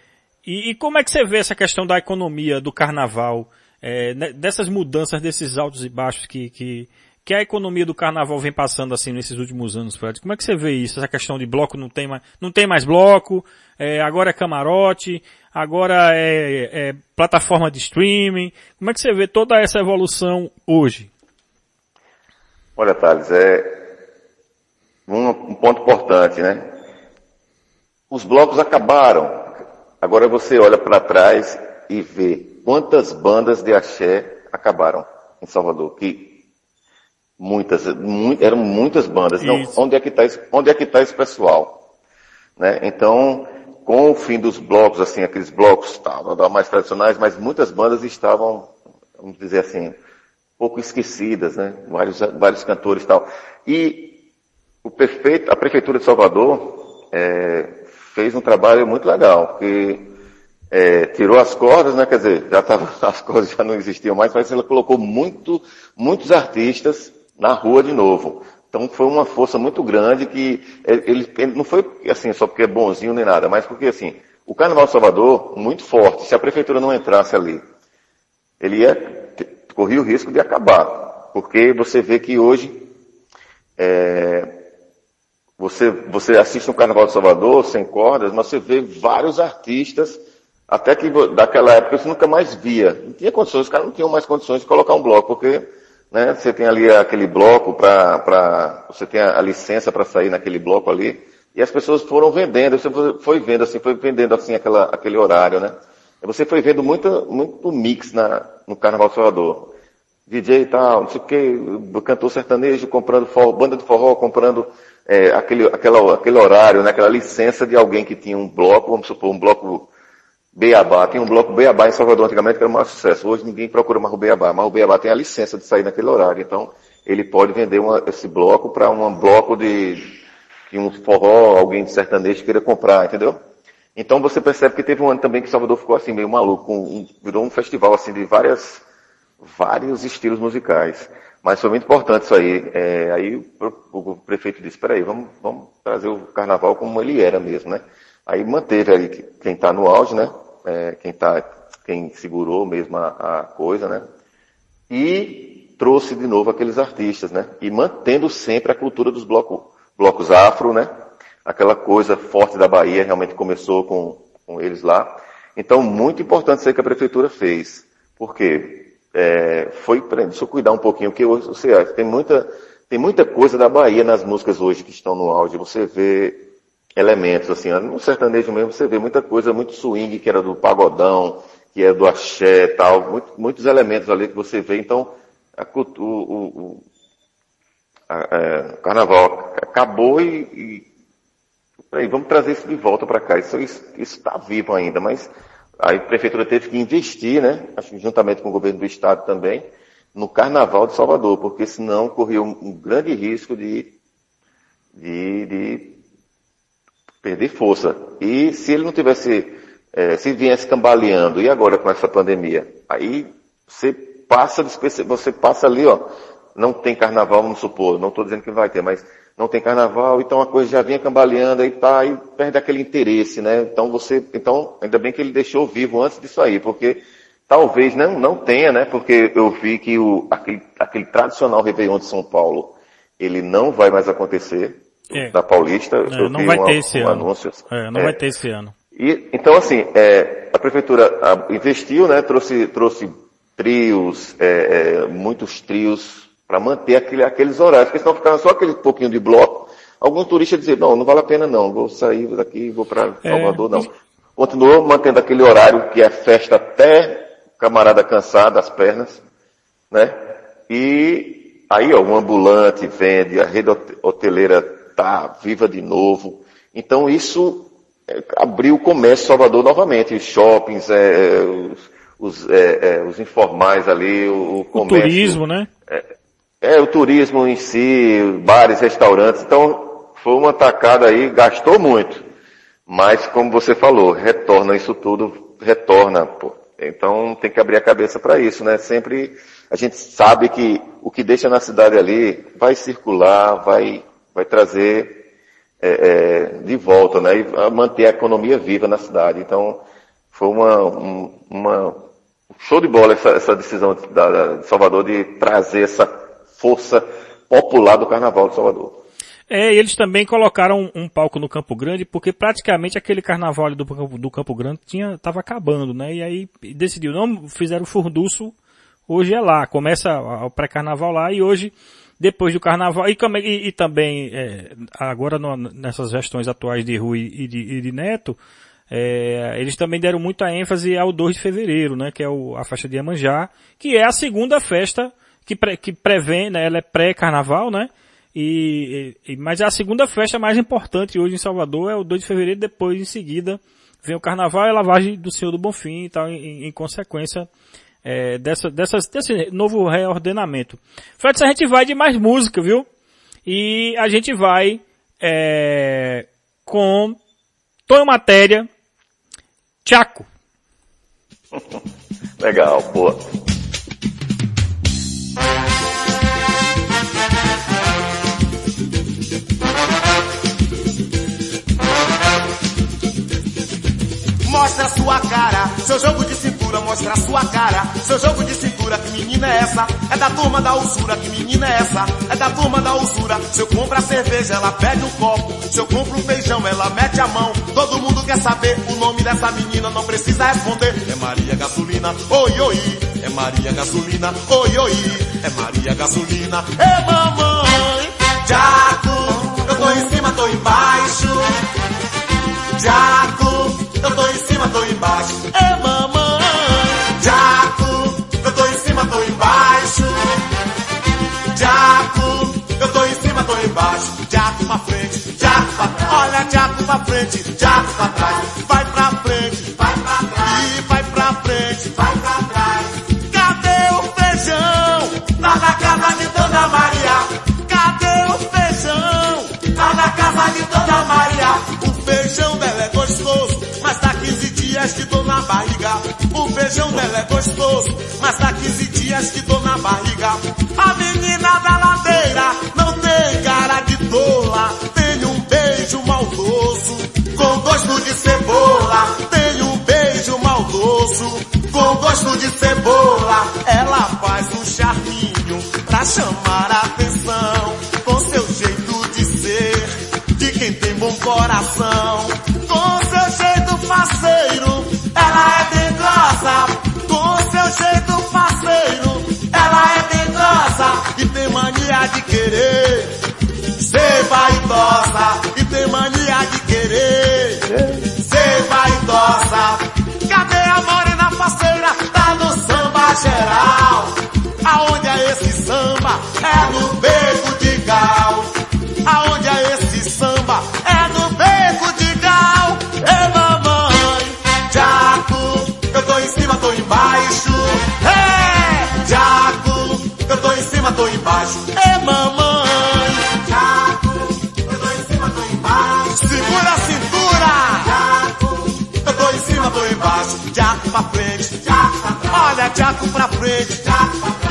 e, e, como é que você vê essa questão da economia do carnaval, é, né, dessas mudanças, desses altos e baixos que, que, que a economia do carnaval vem passando assim nesses últimos anos, Fred? Como é que você vê isso? Essa questão de bloco não tem mais, não tem mais bloco, é, agora é camarote, agora é, é, plataforma de streaming. Como é que você vê toda essa evolução hoje? Olha, Thales, é um, um ponto importante, né? Os blocos acabaram. Agora você olha para trás e vê quantas bandas de axé acabaram em Salvador. Que muitas, eram muitas bandas. Então, onde é que está onde é que tá esse pessoal? Né? Então, com o fim dos blocos, assim, aqueles blocos tá, mais tradicionais, mas muitas bandas estavam, vamos dizer assim, um pouco esquecidas, né? Vários, vários cantores e tal. E o prefeito, a prefeitura de Salvador é, fez um trabalho muito legal, porque é, tirou as cordas, né? Quer dizer, já tava, as cordas já não existiam mais, mas ela colocou muito, muitos artistas na rua de novo. Então foi uma força muito grande que ele, ele, não foi assim só porque é bonzinho nem nada, mas porque assim, o Carnaval de Salvador, muito forte, se a prefeitura não entrasse ali, ele ia, corria o risco de acabar. Porque você vê que hoje, é, você, você assiste um Carnaval de Salvador sem cordas, mas você vê vários artistas, até que daquela época você nunca mais via. Não tinha condições, os caras não tinham mais condições de colocar um bloco, porque né? Você tem ali aquele bloco para, você tem a, a licença para sair naquele bloco ali, e as pessoas foram vendendo, você foi vendo assim, foi vendendo assim aquela, aquele horário, né? E você foi vendo muito, muito mix na, no Carnaval Salvador. DJ e tal, não sei o que, cantor sertanejo comprando forró, banda de forró comprando é, aquele, aquela, aquele horário, né, aquela licença de alguém que tinha um bloco, vamos supor, um bloco Beabá, tem um bloco Beabá em Salvador antigamente que era o maior sucesso. Hoje ninguém procura mais o Beabá, mas o Beabá tem a licença de sair naquele horário. Então, ele pode vender uma, esse bloco para um bloco de, de um forró, alguém de sertanejo queira comprar, entendeu? Então você percebe que teve um ano também que Salvador ficou assim, meio maluco, um, virou um festival assim de várias, vários estilos musicais. Mas foi muito importante isso aí. É, aí o, o, prefeito disse, peraí, vamos, vamos trazer o carnaval como ele era mesmo, né? Aí manteve ali quem está no auge, né? é, quem, tá, quem segurou mesmo a, a coisa, né? E trouxe de novo aqueles artistas, né? E mantendo sempre a cultura dos bloco, blocos afro, né? Aquela coisa forte da Bahia realmente começou com, com eles lá. Então, muito importante isso que a prefeitura fez. Por quê? É, foi, deixa eu cuidar um pouquinho, porque você tem muita, tem muita coisa da Bahia nas músicas hoje que estão no áudio. Você vê elementos, assim, no sertanejo mesmo você vê muita coisa, muito swing, que era do pagodão, que é do axé tal, muito, muitos elementos ali que você vê. Então, a, o, o, a, é, o carnaval acabou e, e Peraí, vamos trazer isso de volta para cá. Isso está vivo ainda, mas a prefeitura teve que investir, né? Juntamente com o governo do estado também, no Carnaval de Salvador, porque senão corria um, um grande risco de, de, de, perder força. E se ele não tivesse, é, se viesse cambaleando, e agora com essa pandemia? Aí você passa, você passa ali, ó, não tem carnaval, vamos supor, não estou dizendo que vai ter, mas não tem carnaval, então a coisa já vinha cambaleando e tá, e perde aquele interesse, né? Então você, então, ainda bem que ele deixou vivo antes disso aí, porque talvez não, não tenha, né? Porque eu vi que o, aquele, aquele tradicional Réveillon de São Paulo, ele não vai mais acontecer, é. da Paulista. É, não vai uma, ter esse um ano. Anúncio. É, não é. vai ter esse ano. E, então assim, é, a prefeitura investiu, né? Trouxe, trouxe trios, é, é, muitos trios para manter aquele, aqueles horários, porque senão ficava só aquele pouquinho de bloco. Alguns turistas diziam, não, não vale a pena não, vou sair daqui, vou para é. Salvador, é, não. Continuou mantendo aquele horário que é festa até camarada cansar das pernas, né? E aí, ó, um ambulante vende, a rede hoteleira tá viva de novo. Então isso é, abriu o comércio Salvador novamente, os shoppings, é, os, os, é, é, os, informais ali, o, o comércio. O turismo, né? É, é, o turismo em si, bares, restaurantes, então foi uma tacada aí, gastou muito. Mas como você falou, retorna isso tudo, retorna, pô. Então tem que abrir a cabeça para isso, né? Sempre a gente sabe que o que deixa na cidade ali vai circular, vai, vai trazer é, é, de volta, né? E manter a economia viva na cidade. Então foi uma, uma show de bola essa, essa decisão da, de Salvador de trazer essa força popular do Carnaval de Salvador. É, eles também colocaram um, um, palco no Campo Grande, porque praticamente aquele carnaval do, do Campo Grande tinha, tava acabando, né? E aí decidiu, não, fizeram o furdunço, hoje é lá, começa o pré-carnaval lá e hoje, depois do carnaval, e, e, e também, é, agora no, nessas gestões atuais de Rui e de, e de Neto, é, eles também deram muita ênfase ao 2 de fevereiro, né? Que é o, a festa de Iemanjá, que é a segunda festa que, pre, que prevê, né, ela é pré-carnaval, né? E, e, mas a segunda festa mais importante hoje em Salvador é o 2 de fevereiro, depois em seguida vem o carnaval e a lavagem do Senhor do Bonfim e tal, em, em consequência é, dessa, dessas, desse novo reordenamento. Fred, a gente vai de mais música, viu? E a gente vai é, com Tonho Matéria, Tchaco. Legal, pô. Mostra sua cara, seu jogo de cintura, mostra sua cara, seu jogo de cintura, que menina é essa? É da turma da usura, que menina é essa? É da turma da usura. Se eu compro a cerveja, ela pede um copo. Se eu compro um feijão, ela mete a mão. Todo mundo quer saber o nome dessa menina, não precisa responder. É Maria Gasolina, oi, oi. É Maria Gasolina, oi, oi. É Maria Gasolina, é mamãe. Jaco, eu tô em cima, tô embaixo. Jaco, eu tô em cima, tô embaixo. É mamãe. Pra frente, jaco pra trás. Vai pra frente, vai pra trás. E vai pra frente, vai pra trás. Cadê o feijão? Tá na casa de Dona Maria. Cadê o feijão? Tá na casa de Dona Maria. O feijão dela é gostoso mas dá 15 dias que dou na barriga. O feijão dela é gostoso, mas dá 15 dias que dou na barriga. A menina da ladeira não tem cara de tola, tem um beijo maldoso, de cebola. Tem um beijo maldoso, com gosto de cebola. Ela faz um charminho pra chamar a atenção, com seu jeito de ser, de quem tem bom coração. É no beco de gal. Aonde é esse samba? É no beco de gal. Ei, mamãe, Jaco, eu tô em cima, tô embaixo. É, Jaco, eu tô em cima, tô embaixo. Ei, mamãe, Jaco, eu tô em cima, tô embaixo. Segura a cintura. Jaco, eu tô em cima, tô embaixo. Jaco pra frente, Jaco. Olha, Jaco pra frente, Jaco.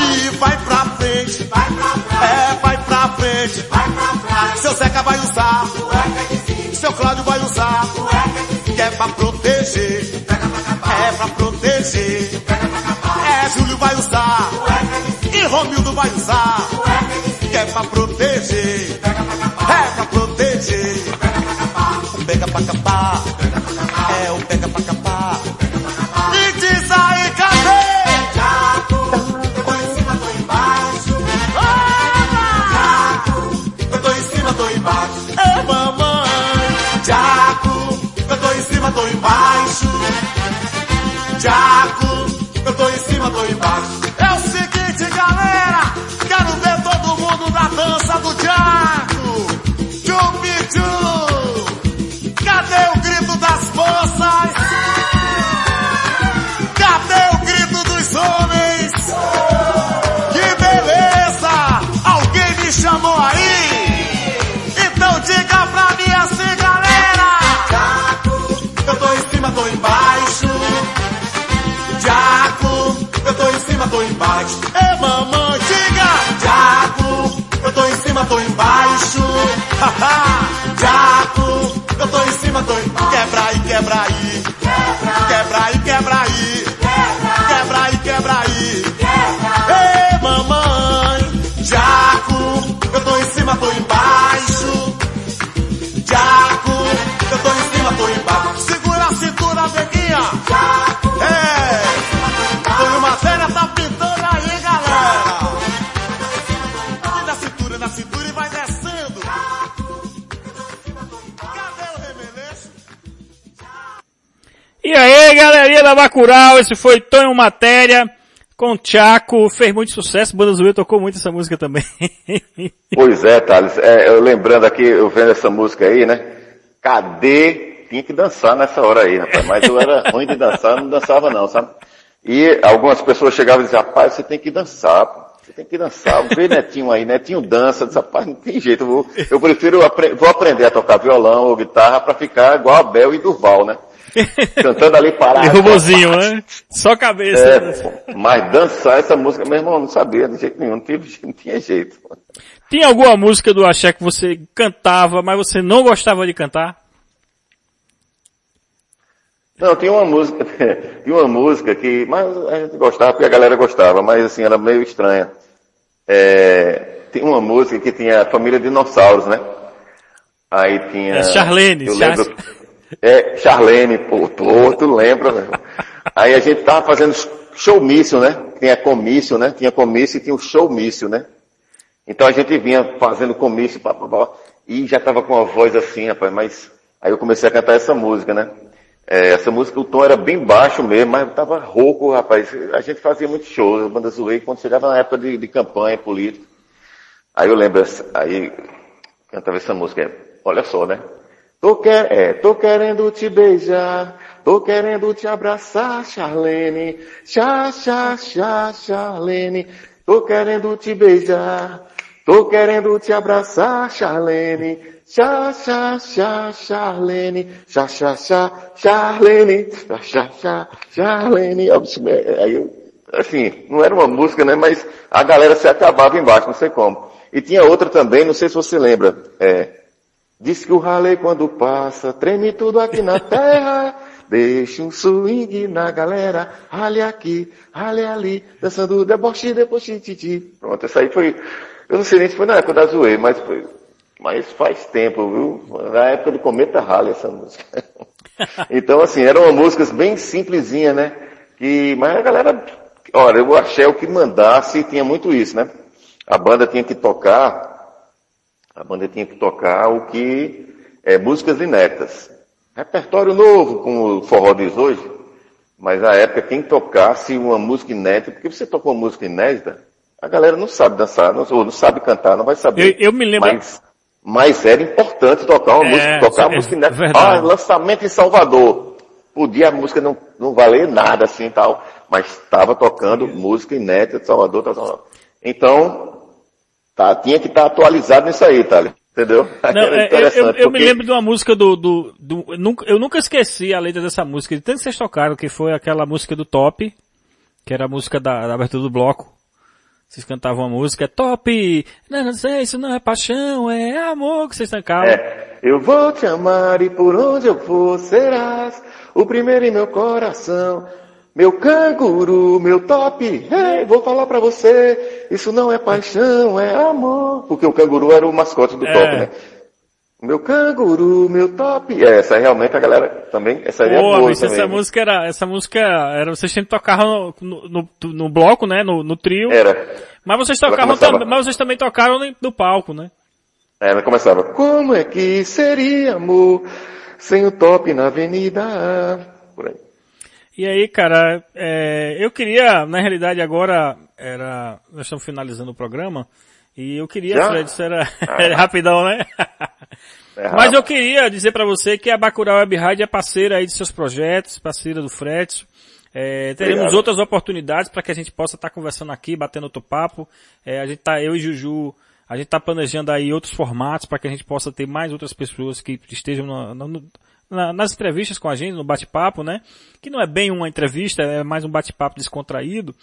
Frente, vai pra trás. Seu Zeca vai usar, seu Cláudio vai usar, que é pra proteger, é pra proteger. É, Júlio vai usar, e Romildo vai usar, que é pra proteger, é pra proteger. O pega pra capar, é o pega pra capar. E diz aí, dança do Jaco. Chupichu. Cadê o grito das moças? Cadê o grito dos homens? Que beleza! Alguém me chamou aí? Então diga pra mim assim, galera! Eu tô em cima, tô embaixo. Jaco, eu tô em cima, tô embaixo. Mamãe, embaixo. Jaco, eu tô em cima, tô embaixo. Quebra aí, quebra aí. Quebra aí, quebra aí. Quebra aí, quebra aí. Galerinha da Bacurau, esse foi Tonho Matéria com Tchaco, fez muito sucesso, Banda Zoeira tocou muito essa música também. Pois é, Thales. É, eu lembrando aqui, eu vendo essa música aí, né? Cadê? Tinha que dançar nessa hora aí, rapaz. Mas eu era ruim de dançar, não dançava não, sabe? E algumas pessoas chegavam e diziam, rapaz, você tem que dançar. Você tem que dançar. Vê Netinho aí, Netinho dança. Rapaz, não tem jeito. Eu, vou, eu prefiro, apre vou aprender a tocar violão ou guitarra para ficar igual a Bel e Durval, né? Cantando ali parado. E robozinho, né? Só cabeça. É, mas dançar essa música, meu irmão, não sabia de jeito nenhum, não, tive, não tinha jeito. Tinha alguma música do Axé que você cantava, mas você não gostava de cantar? Não, tinha uma música, tinha uma música que, mas a gente gostava, porque a galera gostava, mas assim, era meio estranha. É, tinha uma música que tinha a família dinossauros, né? Aí tinha... É Charlene, eu Char- lembro, é, Charlene, pô, tu, tu lembra, irmão? Aí a gente tava fazendo showmício, né? Tinha comício, né? Tinha comício e tinha o showmício, né? Então a gente vinha fazendo comício, pá, pá, pá, e já tava com a voz assim, rapaz, mas aí eu comecei a cantar essa música, né? É, essa música, o tom era bem baixo mesmo, mas tava rouco, rapaz. A gente fazia muito shows, a banda zoei, quando chegava na época de, de campanha política. Aí eu lembro, aí cantava essa música, olha só, né? Tô, quer, é, tô querendo te beijar, tô querendo te abraçar, Charlene. Chá, chá, chá, Charlene. Tô querendo te beijar, tô querendo te abraçar, Charlene. Chá, chá, chá, Charlene. Chá, chá, chá, Charlene. Chá, chá, chá, Charlene. Aí eu, assim, não era uma música, né? Mas a galera se acabava embaixo, não sei como. E tinha outra também, não sei se você lembra, é, Diz que o ralê quando passa, treme tudo aqui na terra. Deixa um swing na galera, rale aqui, rale ali, dançando deboche, deboche, titi. Pronto, essa aí foi, eu não sei nem se foi na época da Zoe, mas foi, mas faz tempo, viu? Na época do Cometa Rale essa música. então assim, eram músicas bem simplesinhas, né? Que, mas a galera, olha, eu achei o que mandasse, tinha muito isso, né? A banda tinha que tocar a banda tinha que tocar o que é músicas inéditas. Repertório novo, como o forró diz hoje, mas na época quem tocasse uma música inédita, porque você tocou uma música inédita, a galera não sabe dançar, não, ou não sabe cantar, não vai saber. Eu, eu me lembro. Mas, mas era importante tocar uma É, música, tocar uma é música, né? verdade. Ah, lançamento em Salvador. Podia a música não, não valer nada assim e tal, mas estava tocando música inédita de Salvador, tal, tal. Então, tá, tinha que estar atualizado nisso aí, tá? Entendeu? Não, Era é, eu, eu, eu me lembro de uma música do, do, do eu, nunca, eu nunca esqueci a letra dessa música, de tanto que vocês tocaram, que foi aquela música do Top, que era a música da, da abertura do bloco. Vocês cantavam a música, Top, não, não sei, isso não é paixão, é amor que vocês tancavam. É, eu vou te amar e por onde eu for serás o primeiro em meu coração. Meu canguru, meu top, hey, vou falar pra você, isso não é paixão, é amor. Porque o canguru era o mascote do É. top, né? Meu canguru, meu top. É, essa aí realmente a galera também, essa aí é boa bicho, também. essa música era, essa música era, vocês sempre tocavam no, no, no- bloco, né, no, no trio, Era. mas vocês tocavam também, mas vocês também tocaram no, palco, né? Ela começava, como é que seria amor sem o top na avenida? Por aí. E aí, cara, é, eu queria, na realidade agora, era, nós estamos finalizando o programa, e eu queria, Já? Fred, isso era, era rapidão, né? É Mas eu queria dizer pra você que a Bacurau Web Rádio é parceira aí de seus projetos, parceira do Fretz. É, teremos Obrigado. outras oportunidades para que a gente possa estar conversando aqui, batendo outro papo. É, a gente tá, eu e Juju, a gente tá planejando aí outros formatos para que a gente possa ter mais outras pessoas que estejam no- no- na- nas entrevistas com a gente, no bate-papo, né? Que não é bem uma entrevista, é mais um bate-papo descontraído.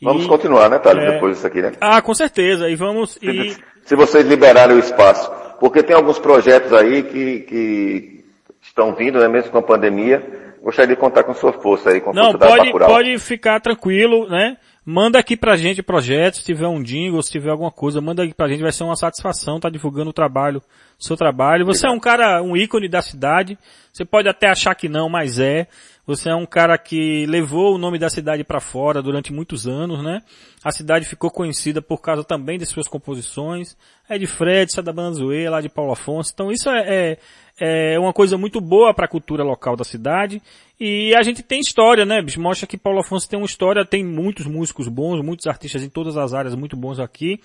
E- Vamos continuar, né, Thales, é, depois disso aqui, né? Ah, com certeza. E vamos, e, Se vocês liberarem o espaço. Porque tem alguns projetos aí que, que estão vindo, né, mesmo com a pandemia. Gostaria de contar com sua força aí, com a Não, força da pode, Bacurau. pode ficar tranquilo, né? Manda aqui pra gente projetos, se tiver um jingle, se tiver alguma coisa, manda aqui pra gente, vai ser uma satisfação tá divulgando o trabalho, seu trabalho. Você é um cara, um ícone da cidade, você pode até achar que não, mas é. Você é um cara que levou o nome da cidade pra fora durante muitos anos, né? A cidade ficou conhecida por causa também de suas composições. É de Fred, é da Banzoe, lá de Paulo Afonso. Então isso é, é, é uma coisa muito boa para a cultura local da cidade. E a gente tem história, né, bicho? Mostra que Paulo Afonso tem uma história, tem muitos músicos bons, muitos artistas em todas as áreas muito bons aqui.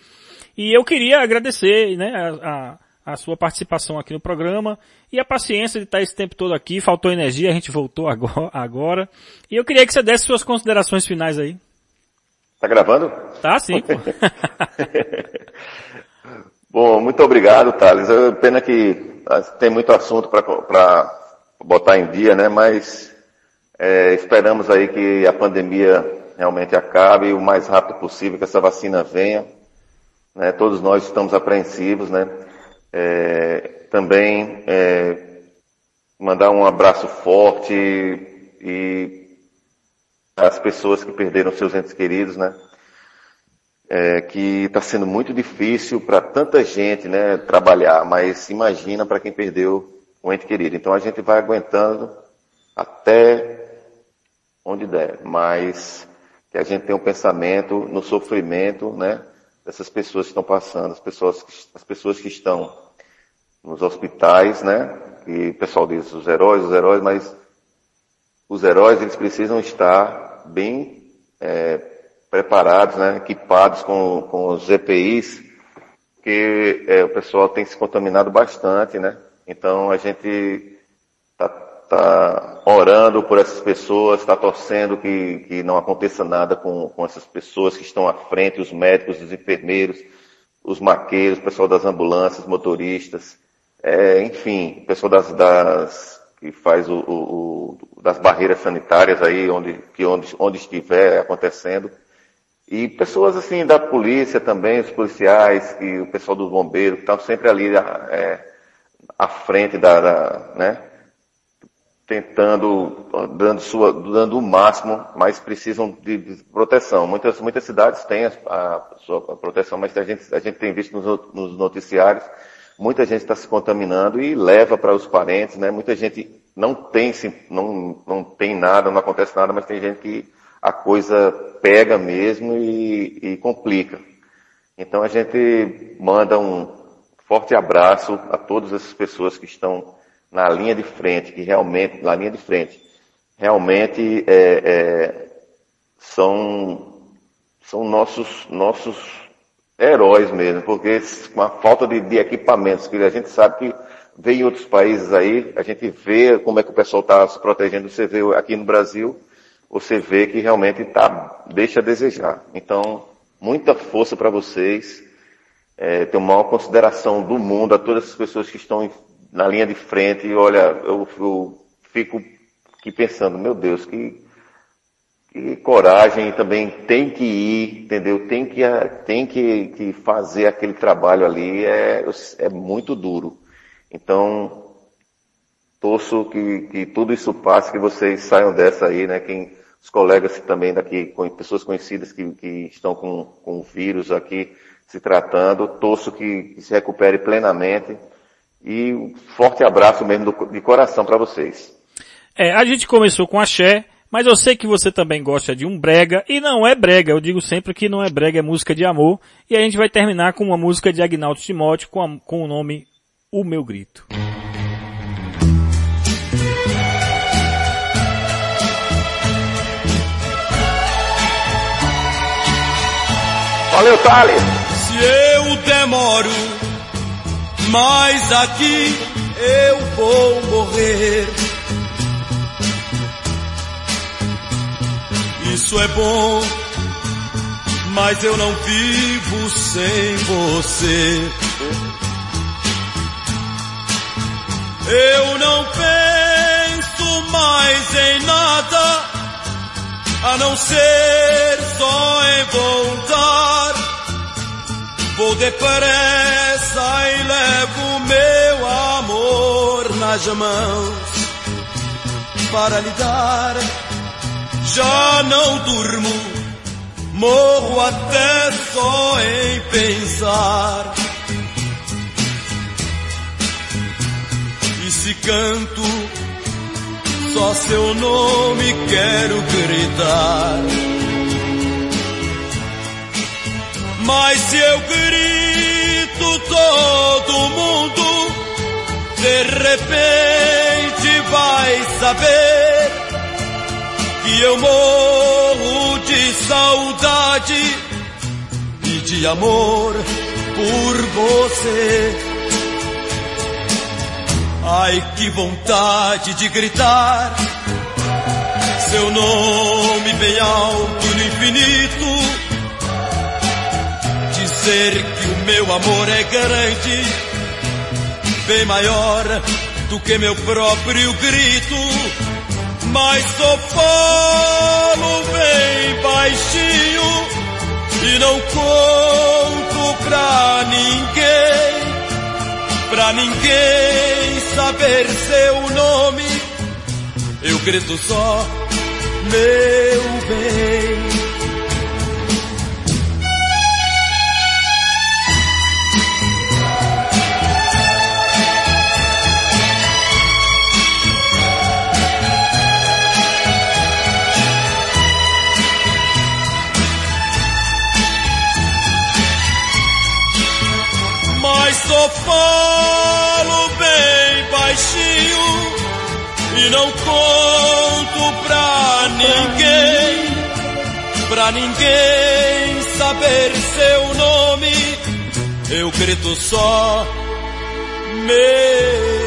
E eu queria agradecer, né, a, a- a sua participação aqui no programa e a paciência de estar esse tempo todo aqui. Faltou energia, a gente voltou agora. agora. E eu queria que você desse suas considerações finais aí. Tá gravando? Tá, sim, pô. Bom, muito obrigado, Thales. Pena que ah, tem muito assunto para botar em dia, né? Mas é, esperamos aí que a pandemia realmente acabe o mais rápido possível, que essa vacina venha. Né? Todos nós estamos apreensivos, né? É, também é, mandar um abraço forte e às pessoas que perderam seus entes queridos, né? é, que está sendo muito difícil para tanta gente né, trabalhar, mas imagina para quem perdeu um ente querido. Então a gente vai aguentando até onde der, mas que a gente tenha um pensamento no sofrimento né, dessas pessoas que estão passando, as pessoas, que- as pessoas que estão nos hospitais, né, que o pessoal diz os heróis, os heróis, mas os heróis eles precisam estar bem é, preparados, né, equipados com, com os EPIs, porque é, o pessoal tem se contaminado bastante, né? Então a gente tá, orando por essas pessoas, está torcendo que, que não aconteça nada com, com essas pessoas que estão à frente, os médicos, os enfermeiros, os maqueiros, o pessoal das ambulâncias, motoristas, é, enfim, o pessoal das, das que faz o, o- o- das barreiras sanitárias aí, onde, que onde, onde estiver acontecendo. E pessoas assim da polícia também, os policiais, e o pessoal dos bombeiros, que estão sempre ali é, à frente da, da- né, tentando, dando, sua, dando o máximo, mas precisam de, proteção. Muitas, muitas cidades têm a, a sua proteção, mas a gente, a gente tem visto nos, nos noticiários, muita gente está se contaminando e leva para os parentes, né? Muita gente não tem, não, não tem nada, não acontece nada, mas tem gente que a coisa pega mesmo e, e complica. Então a gente manda um forte abraço a todas essas pessoas que estão na linha de frente, que realmente, na linha de frente, realmente é, é, são são nossos, nossos heróis mesmo, porque com a falta de, de equipamentos, que a gente sabe que vê em outros países aí, a gente vê como é que o pessoal está se protegendo, você vê aqui no Brasil, você vê que realmente tá, deixa a desejar. Então, muita força para vocês, é, tenho maior consideração do mundo a todas as pessoas que estão na linha de frente, e olha, eu, eu fico aqui pensando, meu Deus, que, que coragem também tem que ir, entendeu? Tem que, tem que, que fazer aquele trabalho ali, é, é muito duro. Então, torço que, que tudo isso passe, que vocês saiam dessa aí, né? Quem, os colegas também daqui, pessoas conhecidas que, que estão com, com o vírus aqui se tratando, torço que, que se recupere plenamente e um forte abraço mesmo do, de coração para vocês. É, a gente começou com axé, mas eu sei que você também gosta de um brega, e não é brega, eu digo sempre que não é brega, é música de amor, e a gente vai terminar com uma música de Agnaldo Timóteo com, a, com o nome O Meu Grito. Valeu, Thales! Se eu demoro, mas aqui eu vou morrer. Isso é bom, mas eu não vivo sem você. Eu não penso mais em nada, a não ser só em voltar. Vou depressa e levo meu amor nas mãos para lhe dar. Já não durmo, morro até só em pensar. E se canto, só seu nome quero gritar. Mas se eu grito, todo mundo de repente vai saber que eu morro de saudade e de amor por você. Ai, que vontade de gritar seu nome bem alto no infinito. Dizer que o meu amor é grande, bem maior do que meu próprio grito. Mas só falo bem baixinho e não conto pra ninguém pra ninguém saber seu nome. Eu grito só, meu bem. Só falo bem baixinho e não conto pra ninguém, pra ninguém saber seu nome. Eu grito só meu